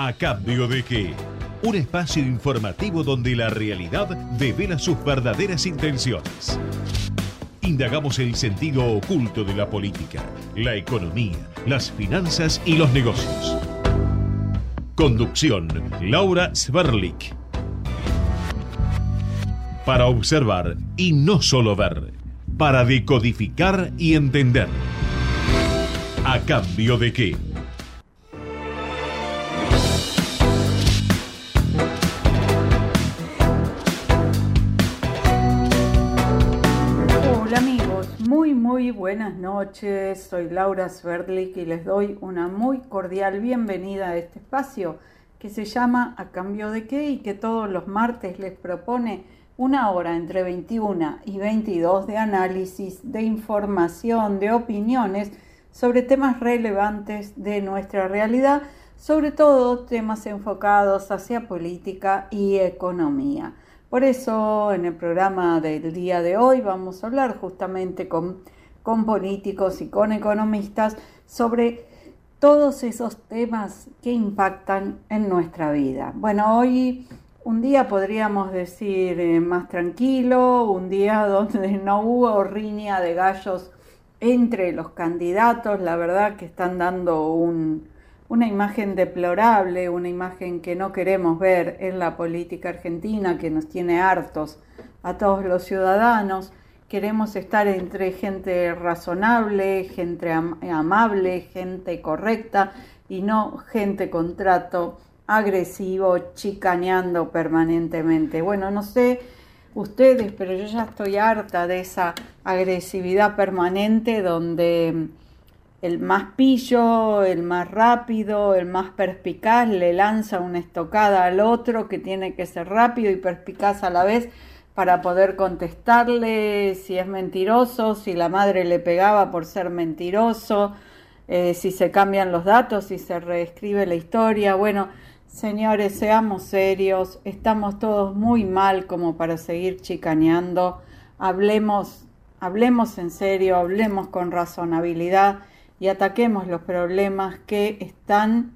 ¿A cambio de qué? Un espacio informativo donde la realidad devela sus verdaderas intenciones. Indagamos el sentido oculto de la política, la economía, las finanzas y los negocios. Conducción, Laura Sverlik. Para observar y no solo ver, para decodificar y entender. ¿A cambio de qué? Buenas noches. Soy Laura Sverdlik y les doy una muy cordial bienvenida a este espacio que se llama A cambio de qué y que todos los martes les propone una hora entre 21 y 22 de análisis, de información, de opiniones sobre temas relevantes de nuestra realidad, sobre todo temas enfocados hacia política y economía. Por eso en el programa del día de hoy vamos a hablar justamente con, con políticos y con economistas sobre todos esos temas que impactan en nuestra vida. Bueno, hoy un día podríamos decir eh, más tranquilo, un día donde no hubo riña de gallos entre los candidatos, la verdad que están dando una imagen deplorable, una imagen que no queremos ver en la política argentina, que nos tiene hartos a todos los ciudadanos. Queremos estar entre gente razonable, gente amable, gente correcta y no gente con trato agresivo, chicaneando permanentemente. Bueno, no sé ustedes, pero yo ya estoy harta de esa agresividad permanente donde el más pillo, el más rápido, el más perspicaz le lanza una estocada al otro que tiene que ser rápido y perspicaz a la vez para poder contestarle si es mentiroso, si la madre le pegaba por ser mentiroso, eh, si se cambian los datos, si se reescribe la historia. Bueno, Señores, seamos serios, estamos todos muy mal como para seguir chicaneando. Hablemos, hablemos en serio, hablemos con razonabilidad y ataquemos los problemas que están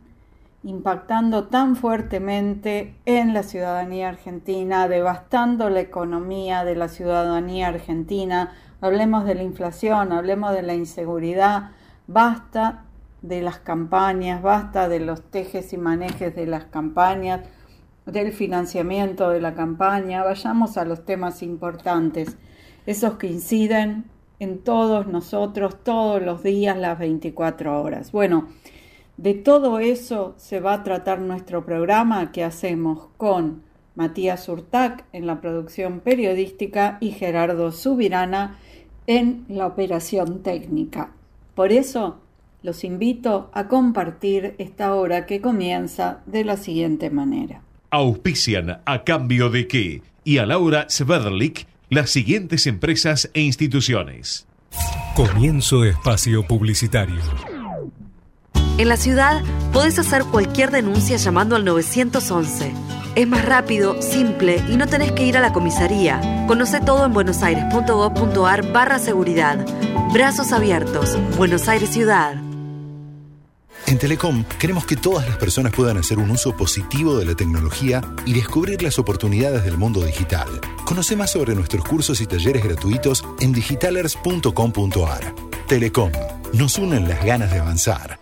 impactando tan fuertemente en la ciudadanía argentina, devastando la economía de la ciudadanía argentina. Hablemos de la inflación, hablemos de la inseguridad. Basta de las campañas, basta de los tejes y manejes de las campañas, del financiamiento de la campaña, vayamos a los temas importantes, esos que inciden en todos nosotros todos los días, las 24 horas. Bueno, de todo eso se va a tratar nuestro programa que hacemos con Matías Urtac en la producción periodística y Gerardo Subirana en la operación técnica. Por eso los invito a compartir esta hora que comienza de la siguiente manera. Auspician a cambio de qué y a Laura Sverlik las siguientes empresas e instituciones. Comienzo espacio publicitario. En la ciudad podés hacer cualquier denuncia llamando al 911. Es más rápido, simple y no tenés que ir a la comisaría. Conoce todo en buenosaires.gov.ar barra seguridad. Brazos abiertos. Buenos Aires Ciudad. En Telecom queremos que todas las personas puedan hacer un uso positivo de la tecnología y descubrir las oportunidades del mundo digital. Conoce más sobre nuestros cursos y talleres gratuitos en digitalers.com.ar. Telecom, nos unen las ganas de avanzar.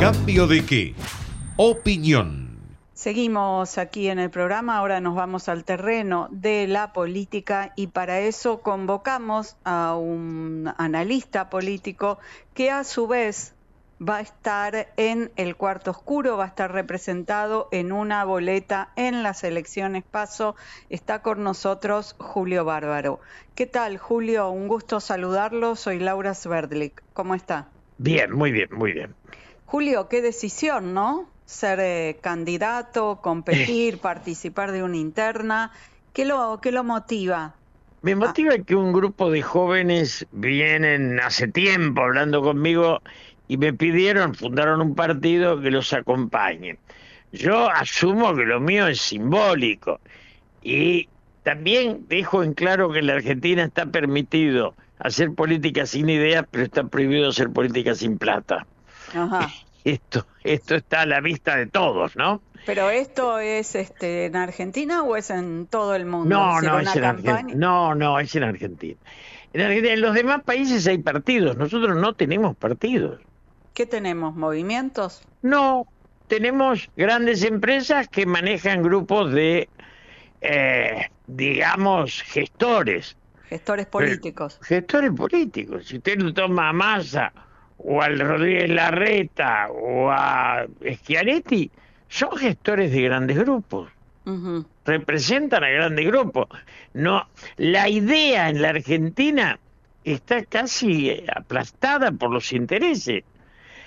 Cambio de qué? Opinión. Seguimos aquí en el programa, ahora nos vamos al terreno de la política y para eso convocamos a un analista político que a su vez va a estar en el cuarto oscuro, va a estar representado en una boleta en las elecciones PASO. Está con nosotros Julio Bárbaro. ¿Qué tal, Julio? Un gusto saludarlo. Soy Laura Sverdlik. ¿Cómo está? Bien, muy bien, muy bien. Julio, qué decisión, ¿no? ser eh, candidato, competir, participar de una interna? ¿Qué lo, qué lo motiva? Me motiva que un grupo de jóvenes vienen hace tiempo hablando conmigo y me pidieron, fundaron un partido que los acompañe. Yo asumo que lo mío es simbólico y también dejo en claro que en la Argentina está permitido hacer política sin ideas, pero está prohibido hacer política sin plata. Ajá. Esto, esto está a la vista de todos, ¿no? Pero esto es este en Argentina o es en todo el mundo? No, ¿Hacer no, es en? Argentina. No, no, es en Argentina. En Argentina, en los demás países hay partidos, nosotros no tenemos partidos. ¿Qué tenemos? ¿Movimientos? No, tenemos grandes empresas que manejan grupos de, eh, digamos, gestores. Gestores políticos. Gestores políticos. Si usted lo toma a Massa o al Rodríguez Larreta o a Schiaretti, son gestores de grandes grupos. Representan a grandes grupos. No, la idea en la Argentina está casi aplastada por los intereses.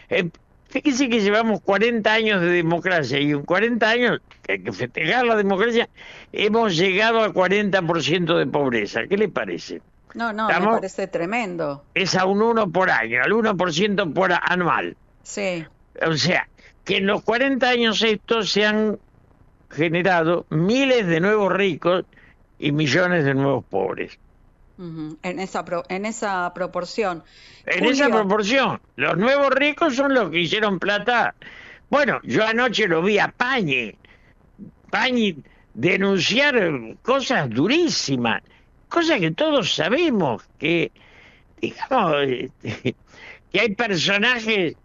Eh, fíjese que llevamos 40 años de democracia y en 40 años, que hay que festejar la democracia, hemos llegado al 40% de pobreza. ¿Qué le parece? No, no, me Estamos- parece tremendo. Es a un 1 por año, al 1% por anual. Sí. O sea, que en los 40 años estos se han generado miles de nuevos ricos y millones de nuevos pobres. En esa pro- en esa proporción. En Julio, esa proporción, los nuevos ricos son los que hicieron plata. Bueno, yo anoche lo vi a Pañi, Pañi denunciar cosas durísimas, cosas que todos sabemos, que, digamos, este, que hay personajes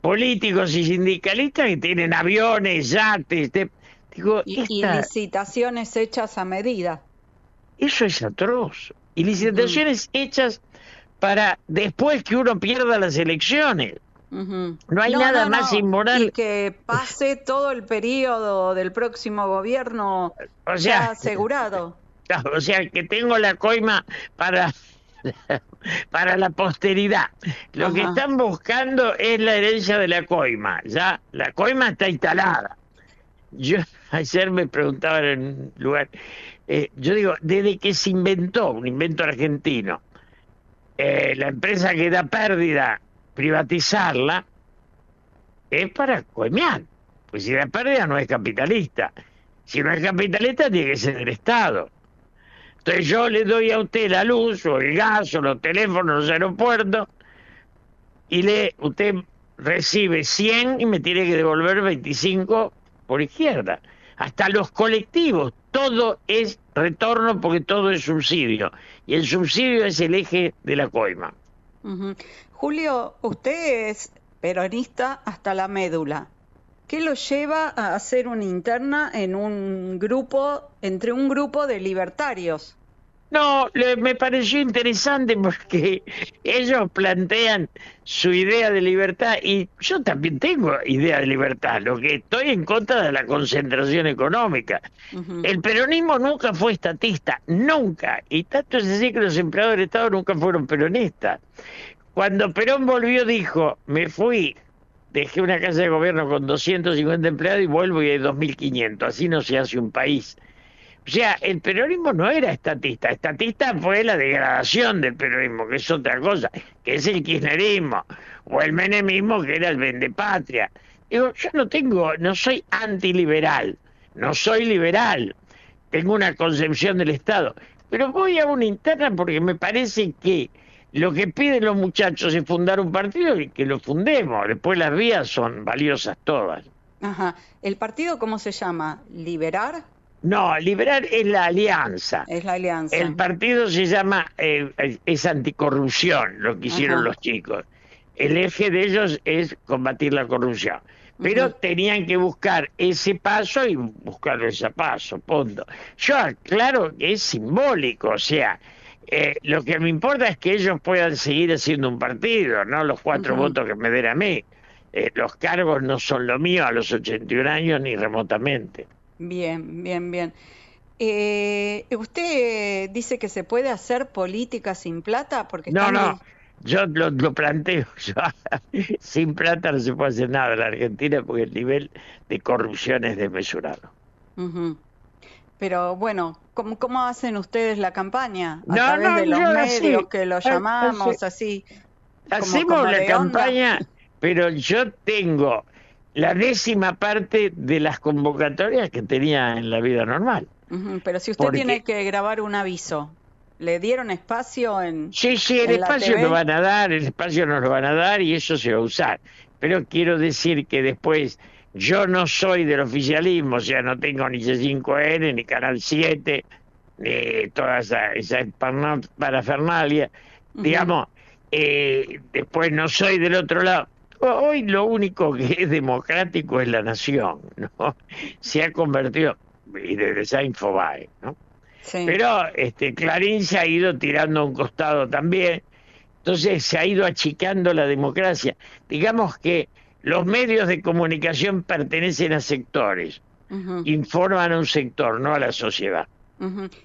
políticos y sindicalistas que tienen aviones, yates, te- digo, Y, y esta- licitaciones hechas a medida. eso es atroz. Y licitaciones hechas para después que uno pierda las elecciones. Ujú. No hay nada más inmoral. Y que pase todo el periodo del próximo gobierno O ya sea, asegurado. O sea que tengo la coima para para la posteridad. Lo que están buscando es la herencia de la coima. Ya la coima está instalada. Yo ayer me preguntaban en un lugar, eh, yo digo, desde que se inventó, un invento argentino, eh, la empresa que da pérdida, privatizarla, es para coimear. Pues si da pérdida no es capitalista. Si no es capitalista tiene que ser del Estado. Entonces yo le doy a usted la luz o el gas o los teléfonos, los aeropuertos y le usted recibe 100 y me tiene que devolver 25 por izquierda. Hasta los colectivos, todo es retorno porque todo es subsidio. Y el subsidio es el eje de la coima. Julio, usted es peronista hasta la médula. ¿Qué lo lleva a hacer una interna en un grupo, entre un grupo de libertarios? No, le- me pareció interesante porque ellos plantean su idea de libertad y yo también tengo idea de libertad, lo que estoy en contra de la concentración económica. El peronismo nunca fue estatista, nunca, y tanto es así que los empleados del Estado nunca fueron peronistas. Cuando Perón volvió dijo, me fui, dejé una casa de gobierno con 250 empleados y vuelvo y hay 2.500, así no se hace un país. O sea, el peronismo no era estatista. Estatista fue la degradación del peronismo, que es otra cosa, que es el kirchnerismo, o el menemismo, que era el vendepatria. Digo, yo no tengo, no soy antiliberal, no soy liberal, tengo una concepción del Estado, pero voy a una interna porque me parece que lo que piden los muchachos es fundar un partido y que lo fundemos. Después las vías son valiosas todas. Ajá. ¿El partido cómo se llama? ¿Liberar? No, liberar es la alianza. Es la alianza. El partido se llama, eh, es anticorrupción, lo que hicieron Ajá. los chicos. El eje de ellos es combatir la corrupción. Pero tenían que buscar ese paso y buscar ese paso, punto. Yo aclaro que es simbólico, o sea, eh, lo que me importa es que ellos puedan seguir haciendo un partido, no los cuatro votos que me den a mí. Eh, los cargos no son lo mío a los 81 años ni remotamente. Bien, bien, bien. Eh, ¿Usted dice que se puede hacer política sin plata? Porque No, no. Yo lo, lo planteo, yo, sin plata no se puede hacer nada en la Argentina porque el nivel de corrupción es desmesurado. Pero bueno, ¿cómo, cómo hacen ustedes la campaña? ¿A No, través no, de los medios así, que lo llamamos así. así? como- Hacemos como la onda? campaña, pero yo tengo la décima parte de las convocatorias que tenía en la vida normal. Pero si usted Porque- tiene que grabar un aviso, ¿le dieron espacio en...? Sí, sí, el espacio lo van a dar, el espacio nos lo van a dar y eso se va a usar. Pero quiero decir que después yo no soy del oficialismo, o sea, no tengo ni C5N, ni Canal 7, ni toda esa, esa parafernalia. Digamos, eh, después no soy del otro lado. Ho- Hoy lo único que es democrático es la nación, ¿no? Se ha convertido, y desde esa Infobae, ¿no? Sí. Pero este, Clarín se ha ido tirando a un costado también. Entonces se ha ido achicando la democracia. Digamos que los medios de comunicación pertenecen a sectores, informan a un sector, no a la sociedad.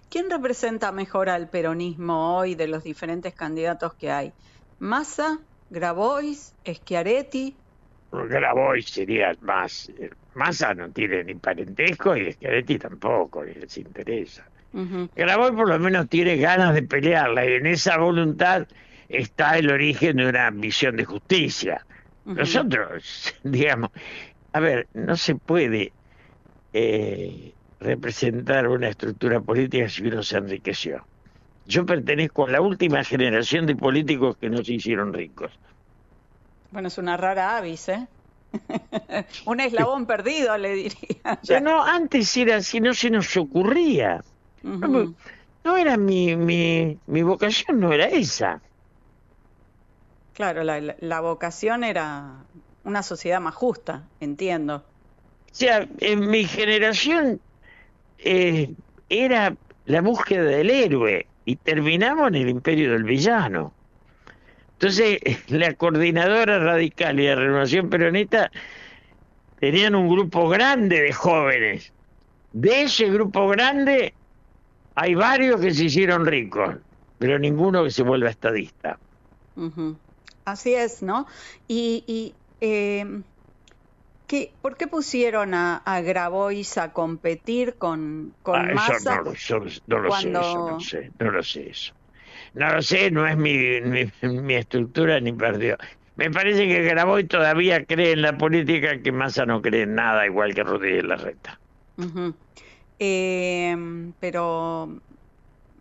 ¿Quién representa mejor al peronismo hoy de los diferentes candidatos que hay? ¿Massa, Grabois, Schiaretti? Grabois sería más. eh, Massa no tiene ni parentesco y Schiaretti tampoco, ni les interesa. Ujú, Grabois por lo menos tiene ganas de pelearla y en esa voluntad está el origen de una visión de justicia. Nosotros, digamos, a ver, no se puede eh, representar una estructura política si uno se enriqueció. Yo pertenezco a la última generación de políticos que no se hicieron ricos. Bueno, es una rara avis, ¿eh? Un eslabón perdido, le diría. Sea, no, antes era así, no se nos ocurría. No era mi, mi, mi vocación, no era esa. Claro, la, la- la vocación era una sociedad más justa, entiendo. O sea, en mi generación eh, era la búsqueda del héroe y terminamos en el imperio del villano. Entonces, la coordinadora radical y la renovación peronista tenían un grupo grande de jóvenes. De ese grupo grande hay varios que se hicieron ricos, pero ninguno que se vuelva estadista. Así es, ¿no? Y, y eh, ¿qué, ¿por qué pusieron a, a Grabois a competir con, con Ah, eso Massa? no, yo no lo sé, eso no sé, no lo sé eso. No lo sé, no es mi, mi, mi estructura ni partido. Me parece que Graboy todavía cree en la política que Massa no cree en nada, igual que Rodríguez Larreta. Ujú. Eh, pero,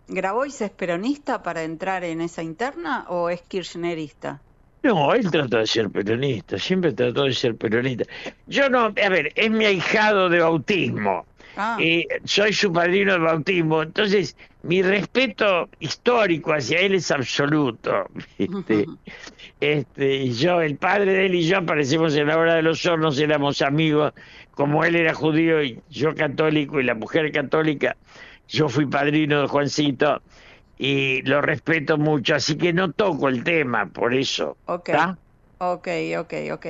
¿Grabois es peronista para entrar en esa interna o es kirchnerista? No, él trató de ser peronista, siempre trató de ser peronista. Yo no, a ver, es mi ahijado de bautismo. Ah, y soy su padrino de bautismo, entonces mi respeto histórico hacia él es absoluto. Este, y yo, el padre de él y yo aparecemos en la hora de los hornos, éramos amigos, como él era judío y yo católico y la mujer católica, yo fui padrino de Juancito y lo respeto mucho, así que no toco el tema por eso. ok. ¿está? Ok, ok, ok.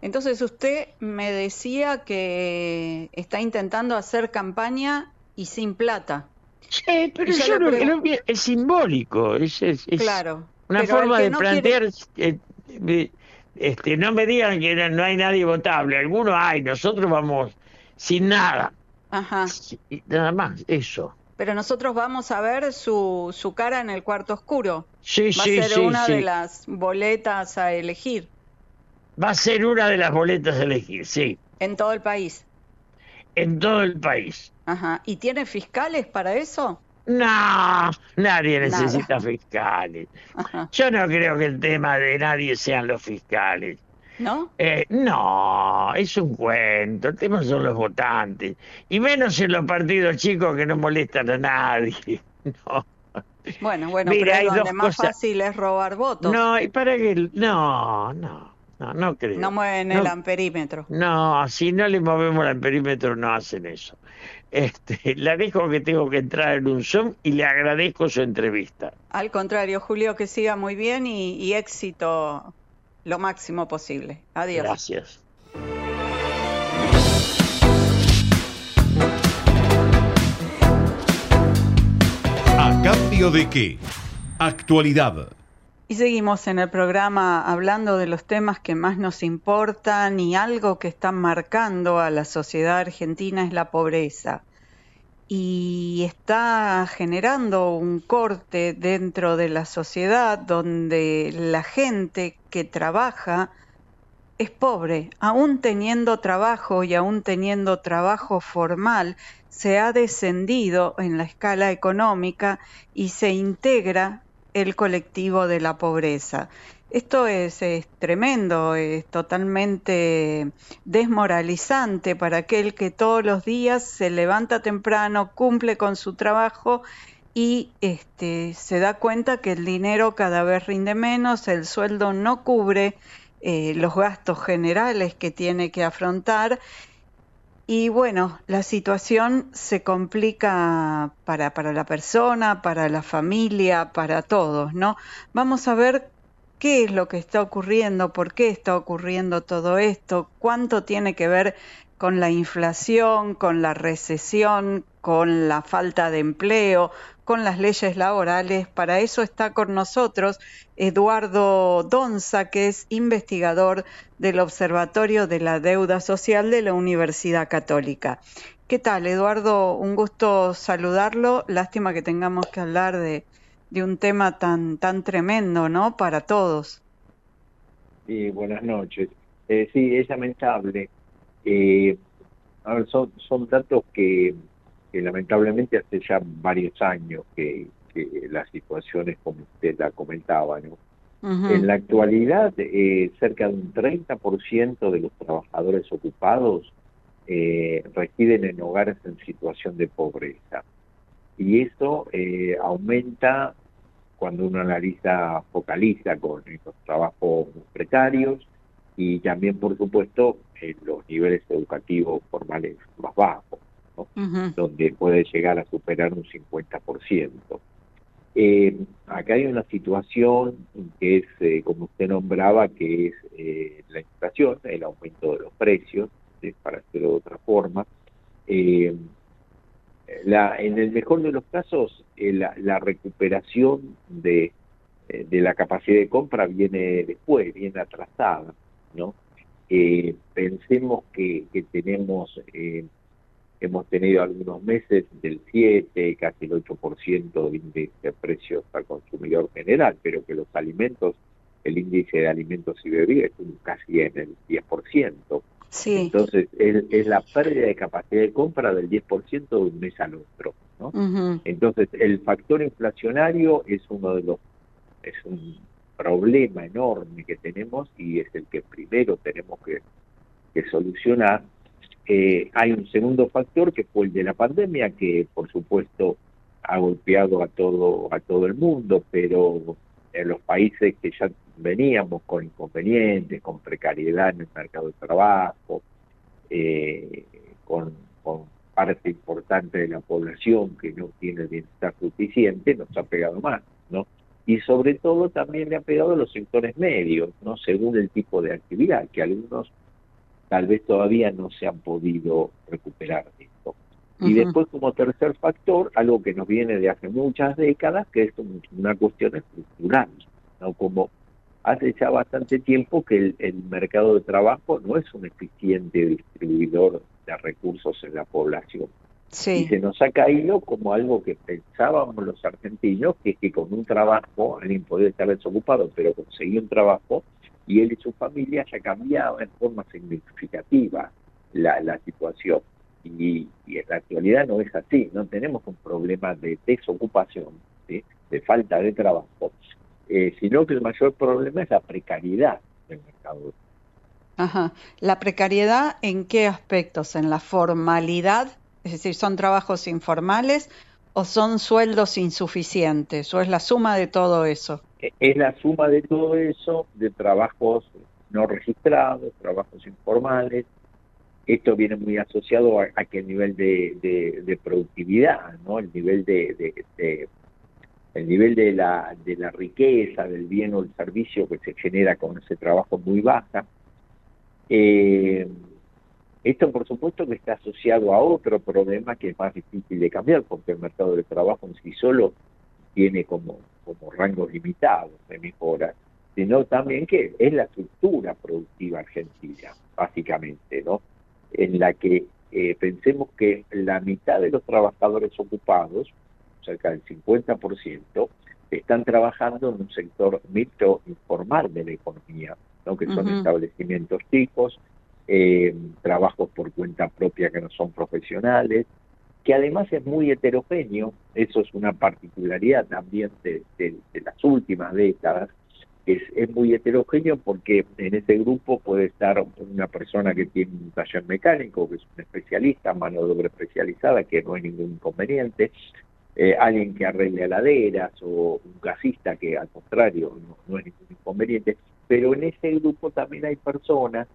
Entonces usted me decía que está intentando hacer campaña y sin plata. Sí, pero yo le no- es simbólico, es, es- es- Claro. Una forma de no quiere- plantear, eh, eh, este, no me digan que no, no hay nadie votable, algunos hay, nosotros vamos sin nada, Ajá. Sí, nada más, eso. Pero nosotros vamos a ver su, su cara en el cuarto oscuro. Sí, Va sí, a ser sí, una de las boletas a elegir Va a ser una de las boletas a elegir, sí, en todo el país. en todo el país. Ajá. ¿Y tiene fiscales para eso? No, nadie Nada. necesita fiscales. Ajá. Yo no creo que el tema de nadie sean los fiscales. ¿No? Eh, no, es un cuento, el tema son los votantes, y menos en los partidos chicos que no molestan a nadie. No, Bueno, bueno, Mira, pero es donde más cosas. fácil es robar votos. no, y para que... No, no, no, no creo. No mueven No. el amperímetro. No, si no le movemos el perímetro no hacen eso. Este, la dejo que tengo que entrar en un Zoom y le agradezco su entrevista. Al contrario, Julio, que siga muy bien y, y éxito lo máximo posible. Adiós. Gracias. ¿A cambio de qué? Actualidad. Y seguimos en el programa hablando de los temas que más nos importan y algo que está marcando a la sociedad argentina es la pobreza. Y está generando un corte dentro de la sociedad donde la gente que trabaja es pobre, aún teniendo trabajo y aún teniendo trabajo formal, se ha descendido en la escala económica y se integra el colectivo de la pobreza. Esto es, tremendo, es totalmente desmoralizante para aquel que todos los días se levanta temprano, cumple con su trabajo y este, se da cuenta que el dinero cada vez rinde menos, el sueldo no cubre eh, los gastos generales que tiene que afrontar y bueno, la situación se complica para, para la persona, para la familia, para todos, ¿no? Vamos a ver qué es lo que está ocurriendo, por qué está ocurriendo todo esto, cuánto tiene que ver con la inflación, con la recesión, con la falta de empleo, con las leyes laborales. Para eso está con nosotros Eduardo Donza, que es investigador del Observatorio de la Deuda Social de la Universidad Católica. ¿Qué tal, Eduardo? Un gusto saludarlo. Lástima que tengamos que hablar de, un tema tan, tan tremendo, ¿no? Para todos. Sí, buenas noches. Eh, sí, es lamentable. Eh, son, son datos que que lamentablemente hace ya varios años que, la situación es como usted la comentaba, ¿no? En la actualidad, eh, cerca de un 30% de los trabajadores ocupados eh, residen en hogares en situación de pobreza. Y eso eh, aumenta cuando uno analiza, focaliza con los trabajos precarios y también, por supuesto, en los niveles educativos formales más bajos donde puede llegar a superar un 50%. Eh, acá hay una situación que es, eh, como usted nombraba, que es eh, la inflación, el aumento de los precios, para hacerlo de otra forma. Eh, la, en el mejor de los casos, la, la, recuperación de, de la capacidad de compra viene después, viene atrasada, ¿no? pensemos que, que tenemos Hemos tenido algunos meses del 7, casi el 8% de índice de precios al consumidor general, pero que los alimentos, el índice de alimentos y bebidas es casi en el 10%. Sí. Entonces, es, la pérdida de capacidad de compra del 10% de un mes al otro. ¿no? Entonces, el factor inflacionario es uno de los, es un problema enorme que tenemos y es el que primero tenemos que, que solucionar eh, hay un segundo factor que fue el de la pandemia, que por supuesto ha golpeado a todo, a todo el mundo, pero en los países que ya veníamos con inconvenientes, con precariedad en el mercado de trabajo, eh, con, con parte importante de la población que no tiene bienestar suficiente, nos ha pegado más, ¿no? Y sobre todo también le ha pegado a los sectores medios, ¿no? Según el tipo de actividad, que algunos tal vez todavía no se han podido recuperar de esto. Y después como tercer factor, algo que nos viene de hace muchas décadas, que es una cuestión estructural, ¿no? Como hace ya bastante tiempo que el, mercado de trabajo no es un eficiente distribuidor de recursos en la población. Y se nos ha caído como algo que pensábamos los argentinos, que es que con un trabajo alguien podía estar desocupado, pero conseguir un trabajo y él y su familia ya cambiaba en forma significativa la, la situación. Y, en la actualidad no es así, no tenemos un problema de desocupación, de falta de trabajo, eh, sino que el mayor problema es la precariedad del mercado. Ajá. ¿La precariedad en qué aspectos? ¿En la formalidad? Es decir, ¿son trabajos informales o son sueldos insuficientes? ¿O es la suma de todo eso? es la suma de todo eso, de trabajos no registrados, trabajos informales. Esto viene muy asociado a, que el nivel de, productividad, ¿no? El nivel de, el nivel de la, de la riqueza, del bien o el servicio que se genera con ese trabajo muy baja. Eh, esto, por supuesto, que está asociado a otro problema que es más difícil de cambiar, porque el mercado de trabajo en sí solo tiene como, como rangos limitados de mejora, sino también que es la estructura productiva argentina, básicamente, ¿no? En la que eh, pensemos que la mitad de los trabajadores ocupados, cerca del 50%, están trabajando en un sector mixto informal de la economía, ¿no? que son establecimientos chicos, eh, trabajos por cuenta propia que no son profesionales, que además es muy heterogéneo, eso es una particularidad también de, las últimas décadas, es, es, muy heterogéneo porque en ese grupo puede estar una persona que tiene un taller mecánico, que es un especialista, mano de obra especializada, que no hay ningún inconveniente, eh, alguien que arregle heladeras o un gasista que al contrario no, es ningún inconveniente, pero en ese grupo también hay personas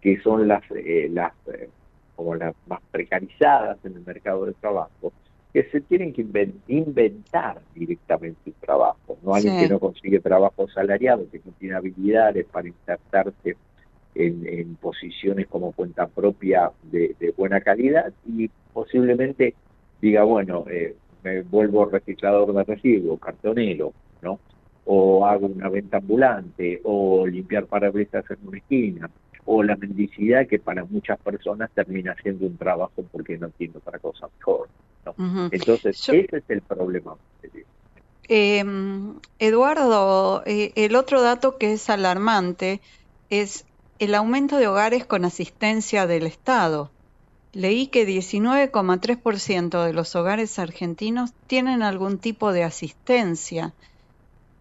que son las, eh, las eh, como las más precarizadas en el mercado de trabajo, que se tienen que inventar directamente un trabajo, no alguien que no consigue trabajo salariado, que no tiene habilidades para insertarse en, posiciones como cuenta propia de, buena calidad y posiblemente diga, bueno, eh, me vuelvo reciclador de residuos, cartonero, ¿no? O hago una venta ambulante, o limpiar parabrisas en una esquina, o la mendicidad que para muchas personas termina siendo un trabajo porque no tiene otra cosa mejor. ¿no? Entonces, ese es el problema. Eh, Eduardo, eh, el otro dato que es alarmante es el aumento de hogares con asistencia del Estado. Leí que 19,3% de los hogares argentinos tienen algún tipo de asistencia.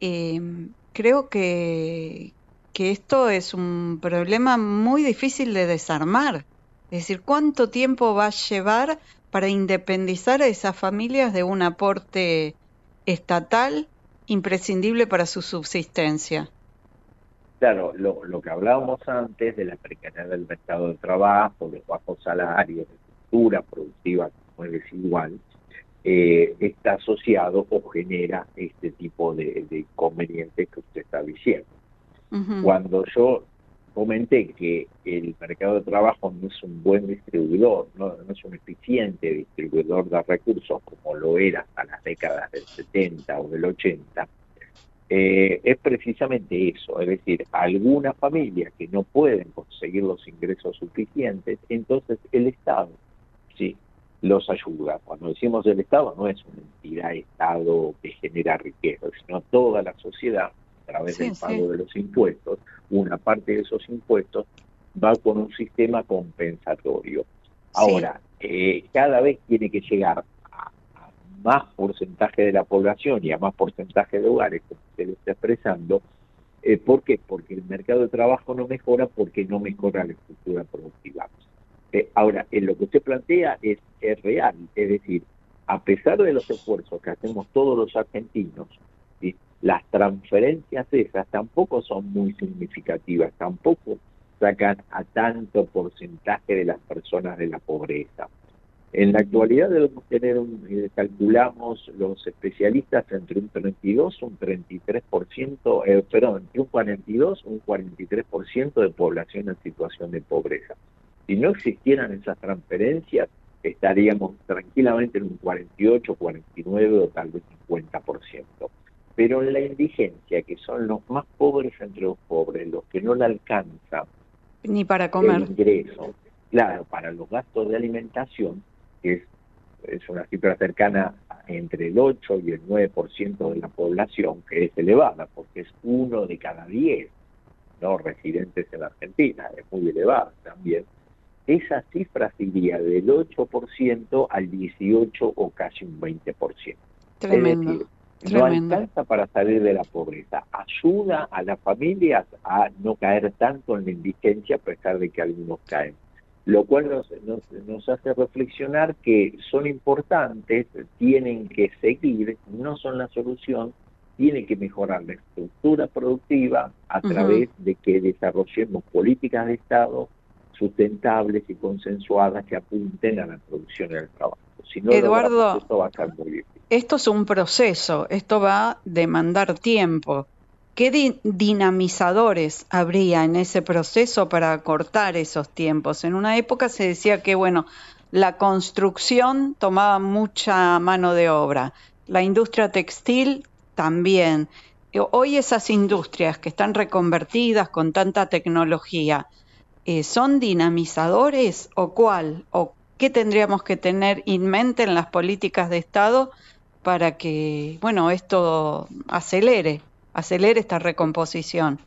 Em, creo que, que esto es un problema muy difícil de desarmar. Es decir, ¿cuánto tiempo va a llevar para independizar a esas familias de un aporte estatal imprescindible para su subsistencia? Claro, lo, lo que hablábamos antes de la precariedad del mercado de trabajo, los bajos salarios, la estructura productiva es desigual, eh, está asociado o genera este tipo de, inconvenientes que usted está diciendo. Cuando yo comenté que el mercado de trabajo no es un buen distribuidor, no, no, es un eficiente distribuidor de recursos como lo era hasta las décadas del 70 o del 80, eh, es precisamente eso, es decir, algunas familias que no pueden conseguir los ingresos suficientes, entonces el Estado sí los ayuda. Cuando decimos el Estado, no es una entidad Estado que genera riqueza, sino toda la sociedad, a través del pago de los impuestos, una parte de esos impuestos va con un sistema compensatorio. Ahora, eh, cada vez tiene que llegar más porcentaje de la población y a más porcentaje de hogares, lo está expresando. Eh, ¿Por qué? Porque el mercado de trabajo no mejora porque no mejora la estructura productiva. Eh, ahora, en lo que usted plantea es real, es decir, a pesar de los esfuerzos que hacemos todos los argentinos, las transferencias esas tampoco son muy significativas, tampoco sacan a tanto porcentaje de las personas de la pobreza. En la actualidad debemos tener, un, eh, calculamos los especialistas entre un 32, un 33%, eh, perdón, entre un 42, un 43% de población en situación de pobreza. Si no existieran esas transferencias, estaríamos tranquilamente en un 48, 49 o tal vez 50%. Pero en la indigencia, que son los más pobres entre los pobres, los que no le alcanza ni para comer el ingreso, claro, para los gastos de alimentación, que es, una cifra cercana entre el 8 y el 9% de la población, que es elevada, porque es uno de cada 10 ¿no? residentes en la Argentina, es muy elevada también. Esa cifra sería del 8% al 18 o casi un 20%. Tremendo. Es decir, no alcanza para salir de la pobreza. Ayuda a las familias a no caer tanto en la indigencia a pesar de que algunos caen lo cual nos, nos, hace reflexionar que son importantes, tienen que seguir, no son la solución, tiene que mejorar la estructura productiva a través de que desarrollemos políticas de Estado sustentables y consensuadas que apunten a la producción y al trabajo. Si no Eduardo, esto va a ser muy difícil. Esto es un proceso, esto va a demandar tiempo. ¿Qué dinamizadores habría en ese proceso para cortar esos tiempos? En una época se decía que, bueno, la construcción tomaba mucha mano de obra, La industria textil también. Hoy esas industrias que están reconvertidas con tanta tecnología, eh, ¿son dinamizadores o cuál? ¿O qué tendríamos que tener en mente en las políticas de Estado para que, bueno, esto acelere, acelere esta recomposición?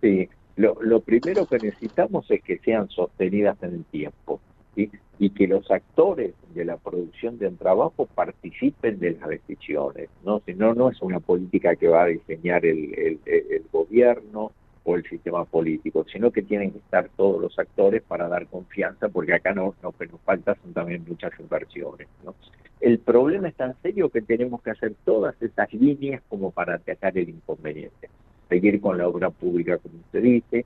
Sí, lo, lo primero que necesitamos es que sean sostenidas en el tiempo y que los actores de la producción del trabajo participen de las decisiones. ¿no? Si no, no es una política que va a diseñar el, el, gobierno el sistema político, sino que tienen que estar todos los actores para dar confianza, porque acá no, lo que nos falta son también muchas inversiones. ¿no? El problema es tan serio que tenemos que hacer todas esas líneas como para atacar el inconveniente. Seguir con la obra pública, como usted dice,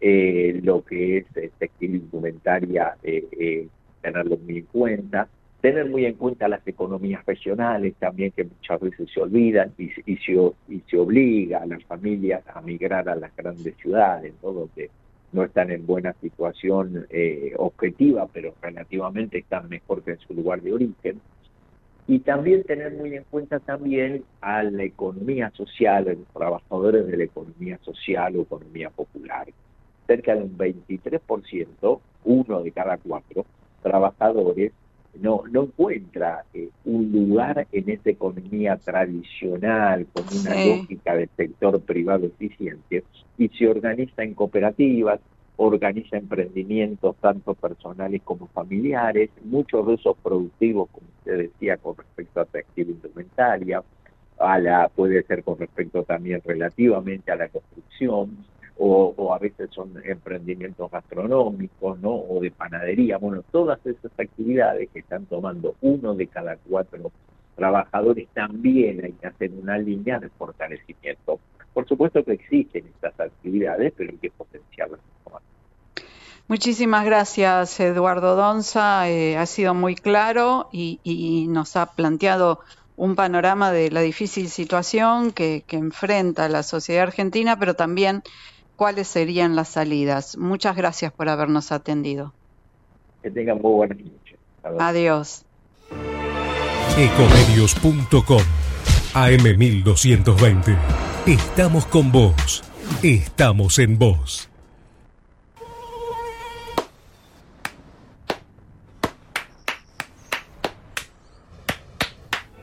eh, lo que es textil indumentaria, eh, eh, tenerlo muy en cuenta, tener muy en cuenta las economías regionales también que muchas veces se olvidan y, se, y obliga a las familias a migrar a las grandes ciudades, donde no están en buena situación eh, objetiva, pero relativamente están mejor que en su lugar de origen. Y también tener muy en cuenta también a la economía social, a los trabajadores de la economía social o economía popular. Cerca de un 23%, uno de cada cuatro, trabajadores no, no encuentra eh, un lugar en esa economía tradicional con una lógica del sector privado eficiente y se organiza en cooperativas, organiza emprendimientos tanto personales como familiares, muchos de esos productivos, como usted decía, con respecto a textil indumentaria, a la, puede ser con respecto también relativamente a la construcción, o, a veces son emprendimientos gastronómicos, ¿no? O de panadería. Bueno, todas esas actividades que están tomando uno de cada cuatro trabajadores también hay que hacer una línea de fortalecimiento. Por supuesto que existen estas actividades, pero hay que potenciarlas. Muchísimas gracias, Eduardo Donza. Eh, ha sido muy claro y, y, nos ha planteado un panorama de la difícil situación que, que enfrenta la sociedad argentina, pero también cuáles serían las salidas. Muchas gracias por habernos atendido. Que tengan muy buenas noches. Adiós. Ecomedios.com AM1220. Estamos con vos. Estamos en vos.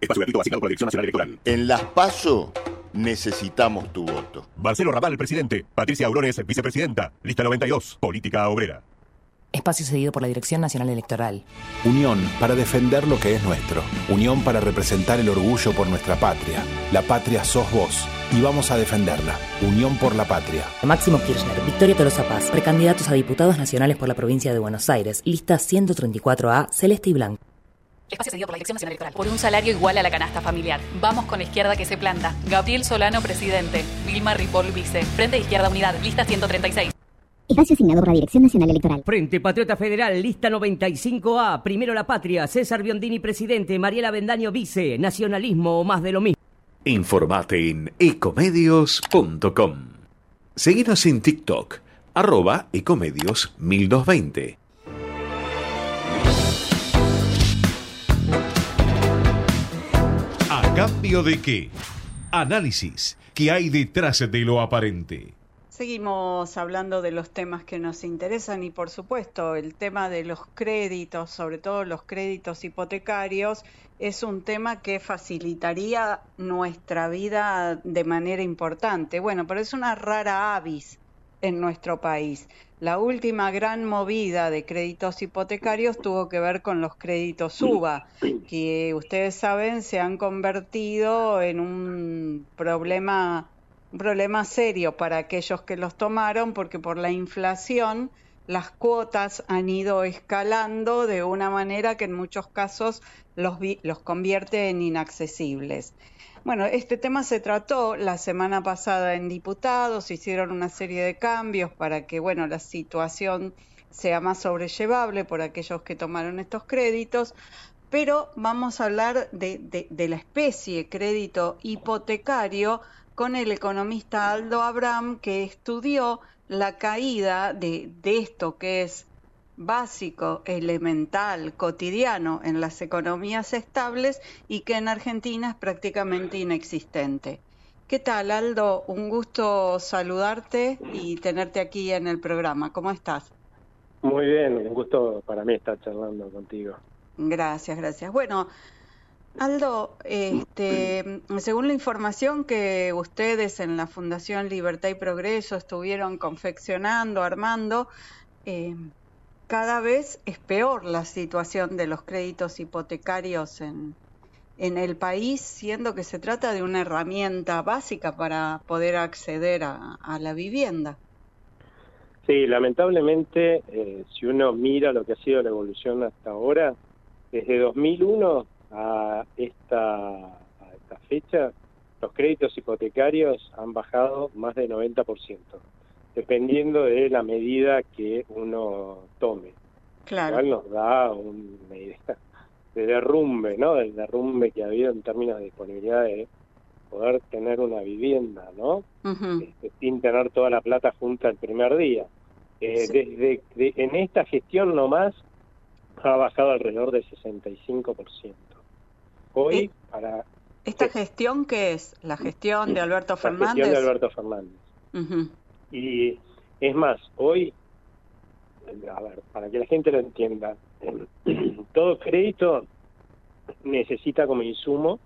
Espacio gratuito asignado por la Dirección Nacional Electoral. En Las PASO necesitamos tu voto. Marcelo Raval, presidente. Patricia Aurones, vicepresidenta. Lista 92, Política Obrera. Espacio cedido por la Dirección Nacional Electoral. Unión para defender lo que es nuestro. Unión para representar el orgullo por nuestra patria. La patria sos vos. Y vamos a defenderla. Unión por la patria. Máximo Kirchner, Victoria Tolosa Paz, precandidatos a diputados nacionales por la provincia de Buenos Aires. Lista 134A, Celeste y Blanco. Espacio cedido por la Dirección Nacional Electoral. Por un salario igual a la canasta familiar. Vamos con la izquierda que se planta. Gabriel Solano, presidente. Vilma Ripoll, vice. Frente de Izquierda Unidad, lista 136. Espacio asignado por la Dirección Nacional Electoral. Frente Patriota Federal, lista 95A. Primero la patria. César Biondini, presidente. Mariela Bendaño, vice. Nacionalismo o más de lo mismo. Informate en ecomedios.com. Seguinos en TikTok, arroba ecomedios 1220. ¿Cambio de qué? Análisis. ¿Qué hay detrás de lo aparente? Seguimos hablando de los temas que nos interesan y por supuesto el tema de los créditos, sobre todo los créditos hipotecarios, es un tema que facilitaría nuestra vida de manera importante. Bueno, pero es una rara avis en nuestro país. La última gran movida de créditos hipotecarios tuvo que ver con los créditos UBA, que ustedes saben se han convertido en un problema, un problema serio para aquellos que los tomaron, porque por la inflación las cuotas han ido escalando de una manera que en muchos casos los, los convierte en inaccesibles. Bueno, este tema se trató la semana pasada en diputados, hicieron una serie de cambios para que, bueno, la situación sea más sobrellevable por aquellos que tomaron estos créditos, pero vamos a hablar de, la especie crédito hipotecario con el economista Aldo Abraham, que estudió la caída de, de esto que es básico, elemental, cotidiano en las economías estables y que en Argentina es prácticamente inexistente. ¿Qué tal, Aldo? Un gusto saludarte y tenerte aquí en el programa. ¿Cómo estás? Muy bien, un gusto para mí estar charlando contigo. Gracias, gracias. Bueno, Aldo, este, según la información que ustedes en la Fundación Libertad y Progreso estuvieron confeccionando, armando, eh, cada vez es peor la situación de los créditos hipotecarios en, en el país, siendo que se trata de una herramienta básica para poder acceder a, la vivienda. Sí, lamentablemente, eh, si uno mira lo que ha sido la evolución hasta ahora, desde 2001 a esta, a esta fecha, los créditos hipotecarios han bajado más del 90% dependiendo de la medida que uno tome. Claro. nos da una idea de derrumbe, ¿no? Del derrumbe que ha habido en términos de disponibilidad de poder tener una vivienda, ¿no? Este, sin tener toda la plata junta el primer día. Eh, Desde en esta gestión nomás ha bajado alrededor del 65%. Hoy, eh, para... ¿Esta gestión qué es? ¿La gestión de Alberto Fernández? La gestión de Alberto Fernández. Y es más, hoy, a ver, para que la gente lo entienda, todo crédito necesita como insumo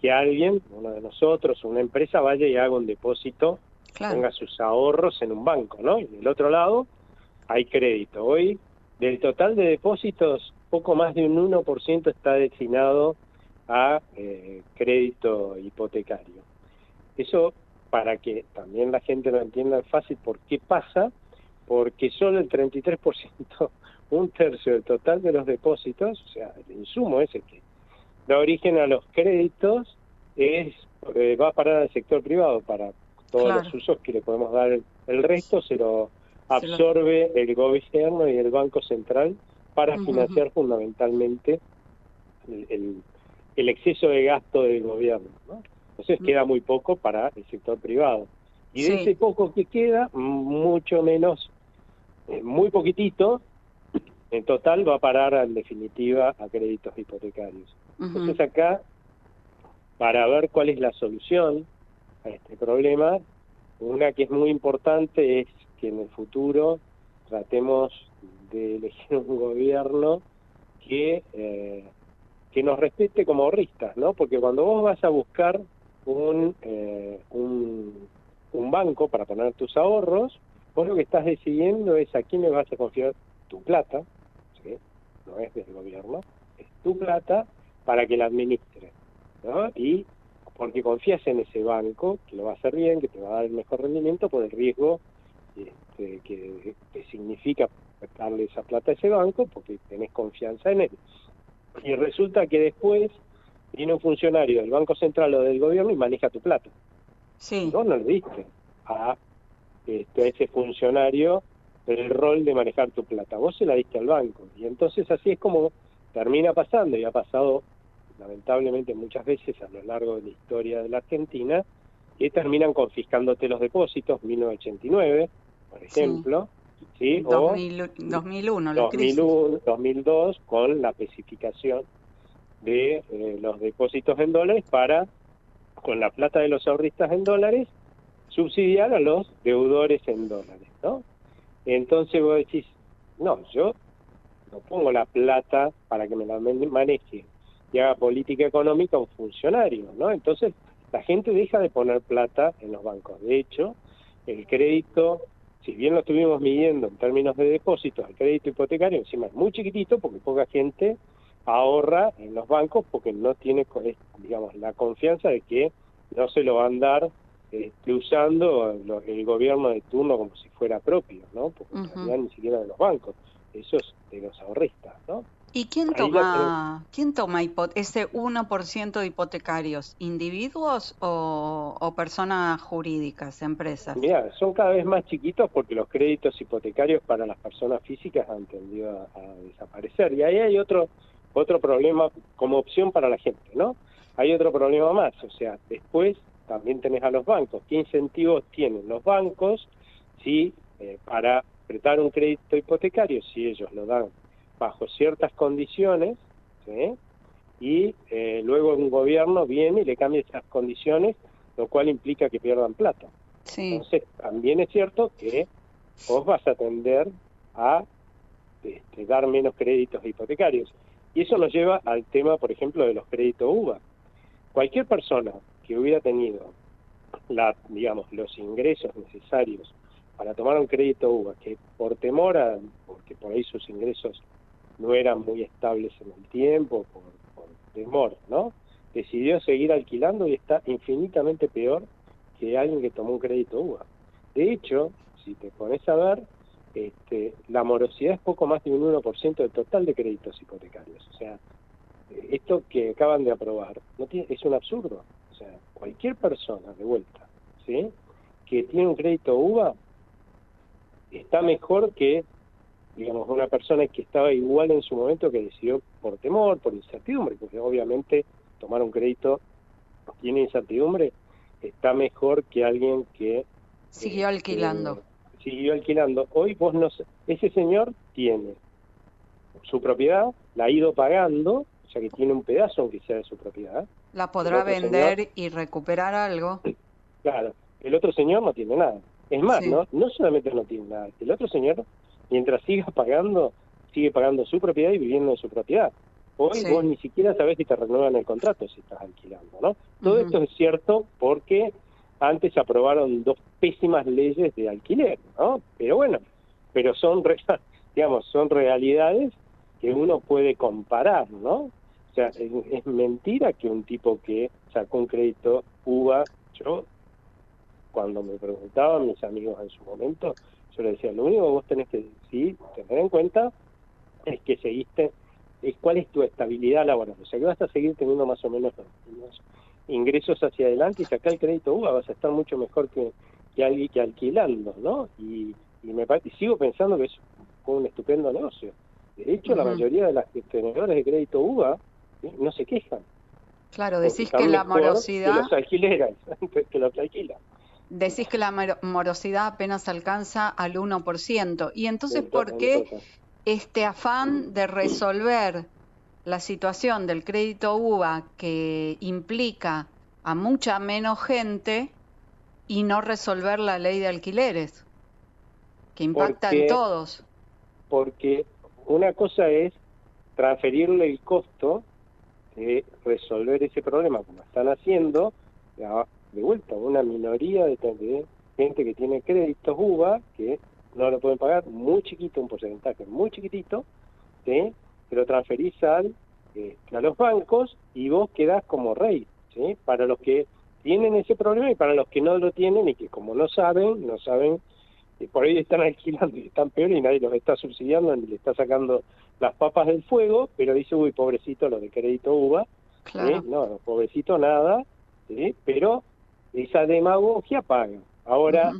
que alguien, uno de nosotros, una empresa, vaya y haga un depósito, ponga sus ahorros en un banco, ¿no? Y del otro lado hay crédito. Hoy, del total de depósitos, poco más de un 1% está destinado a eh, crédito hipotecario. Eso para que también la gente lo entienda fácil por qué pasa, porque solo el 33%, un tercio del total de los depósitos, o sea, el insumo ese que da origen a los créditos, es eh, va a parar al sector privado para todos los usos que le podemos dar. El, resto se lo absorbe el gobierno y el Banco Central para financiar fundamentalmente el, el, exceso de gasto del gobierno. ¿no? Entonces mm. queda muy poco para el sector privado. Y de ese poco que queda, mucho menos, eh, muy poquitito, en total va a parar en definitiva a créditos hipotecarios. Entonces acá, para ver cuál es la solución a este problema, una que es muy importante es que en el futuro tratemos de elegir un gobierno que, eh, que nos respete como ahorristas, ¿no? Porque cuando vos vas a buscar eh, un, un, banco para poner tus ahorros, vos lo que estás decidiendo es a quién le vas a confiar tu plata, no es del gobierno, es tu plata para que la administre. ¿no? Y porque confías en ese banco, que lo va a hacer bien, que te va a dar el mejor rendimiento por el riesgo este, que, que significa darle esa plata a ese banco, porque tenés confianza en él. Y resulta que después viene un funcionario del Banco Central o del gobierno y maneja tu plata. Sí. Vos no le diste a, este, ese funcionario el rol de manejar tu plata, vos se la diste al banco. Y entonces así es como termina pasando, y ha pasado lamentablemente muchas veces a lo largo de la historia de la Argentina, que terminan confiscándote los depósitos, 1989, por ejemplo, ¿sí? 2001, 2001 2002, con la especificación de eh, los depósitos en dólares para, con la plata de los ahorristas en dólares, subsidiar a los deudores en dólares, ¿no? Entonces vos decís, no, yo no pongo la plata para que me la maneje y haga política económica un funcionario, ¿no? Entonces la gente deja de poner plata en los bancos. De hecho, el crédito, si bien lo estuvimos midiendo en términos de depósitos, el crédito hipotecario encima es muy chiquitito porque poca gente ahorra en los bancos porque no tiene, digamos, la confianza de que no se lo va a andar este, usando el gobierno de turno como si fuera propio, ¿no? Porque en realidad ni siquiera de los bancos. esos de los ahorristas, ¿no? ¿Y quién Ahí toma, quién toma ese 1% de hipotecarios? ¿Individuos o, o personas jurídicas, empresas? Mira, son cada vez más chiquitos porque los créditos hipotecarios para las personas físicas han tendido a, a desaparecer. Y ahí hay otro otro problema como opción para la gente, ¿no? Hay otro problema más, o sea, después también tenés a los bancos. ¿Qué incentivos tienen los bancos si eh, para prestar un crédito hipotecario, si ellos lo dan bajo ciertas condiciones, ¿sí? y eh, luego un gobierno viene y le cambia esas condiciones, lo cual implica que pierdan plata. Entonces, también es cierto que vos vas a tender a este, dar menos créditos hipotecarios. Y eso nos lleva al tema, por ejemplo, de los créditos UVA. Cualquier persona que hubiera tenido la, digamos, los ingresos necesarios para tomar un crédito UVA, que por temor a, porque por ahí sus ingresos no eran muy estables en el tiempo, por, por temor, ¿no? Decidió seguir alquilando y está infinitamente peor que alguien que tomó un crédito UVA. De hecho, si te pones a ver, este, la morosidad es poco más de un 1% del total de créditos hipotecarios. O sea, eh, esto que acaban de aprobar no tiene, es un absurdo. O sea, cualquier persona, de vuelta, ¿sí? que tiene un crédito UVA está mejor que, digamos, una persona que estaba igual en su momento que decidió por temor, por incertidumbre, porque obviamente tomar un crédito tiene incertidumbre, está mejor que alguien que Siguió alquilando. Siguió alquilando. Hoy vos no ese señor tiene su propiedad, la ha ido pagando, o sea que tiene un pedazo aunque sea de su propiedad. La podrá vender señor- y recuperar algo. Claro, el otro señor no tiene nada. Es más, Sí. no, no solamente no tiene nada, el otro señor, mientras siga pagando, sigue pagando su propiedad y viviendo en su propiedad. Hoy Sí. vos ni siquiera sabés si te renuevan el contrato si estás alquilando, ¿no? Todo esto es cierto porque antes se aprobaron dos pésimas leyes de alquiler, ¿no? Pero bueno, pero son, re- digamos, son realidades que uno puede comparar, ¿no? O sea, es, mentira que un tipo que sacó un crédito UVA, yo cuando me preguntaban mis amigos en su momento, yo les decía, lo único que vos tenés que sí, tener en cuenta es que seguiste, es cuál es tu estabilidad laboral, o sea que vas a seguir teniendo más o menos los mismos ingresos hacia adelante y sacar el crédito UVA vas a estar mucho mejor que, que alguien que alquilando, ¿no? Y, y me y sigo pensando que es un estupendo negocio. De hecho, la mayoría de las tenedores de crédito UVA ¿sí? no se quejan. Claro, decís que la morosidad, Que los que los alquilan. decís que la moro- morosidad apenas alcanza al 1%. Y entonces, ¿por qué este afán de resolver la situación del crédito UVA que implica a mucha menos gente y no resolver la ley de alquileres, que impacta en todos? porque una cosa es transferirle el costo de resolver ese problema, como están haciendo, de vuelta, una minoría de, de gente que tiene créditos UVA que no lo pueden pagar, muy chiquito, un porcentaje muy chiquitito, ¿sí? Que lo transferís al, eh, a los bancos y vos quedás como rey, ¿sí? para los que tienen ese problema y para los que no lo tienen y que como no saben, no saben y por ahí están alquilando y están peor y nadie los está subsidiando ni le está sacando las papas del fuego, pero dice, uy, pobrecito los de crédito UVA, Claro. ¿sí? no, pobrecito nada, ¿sí? pero esa demagogia paga. Ahora,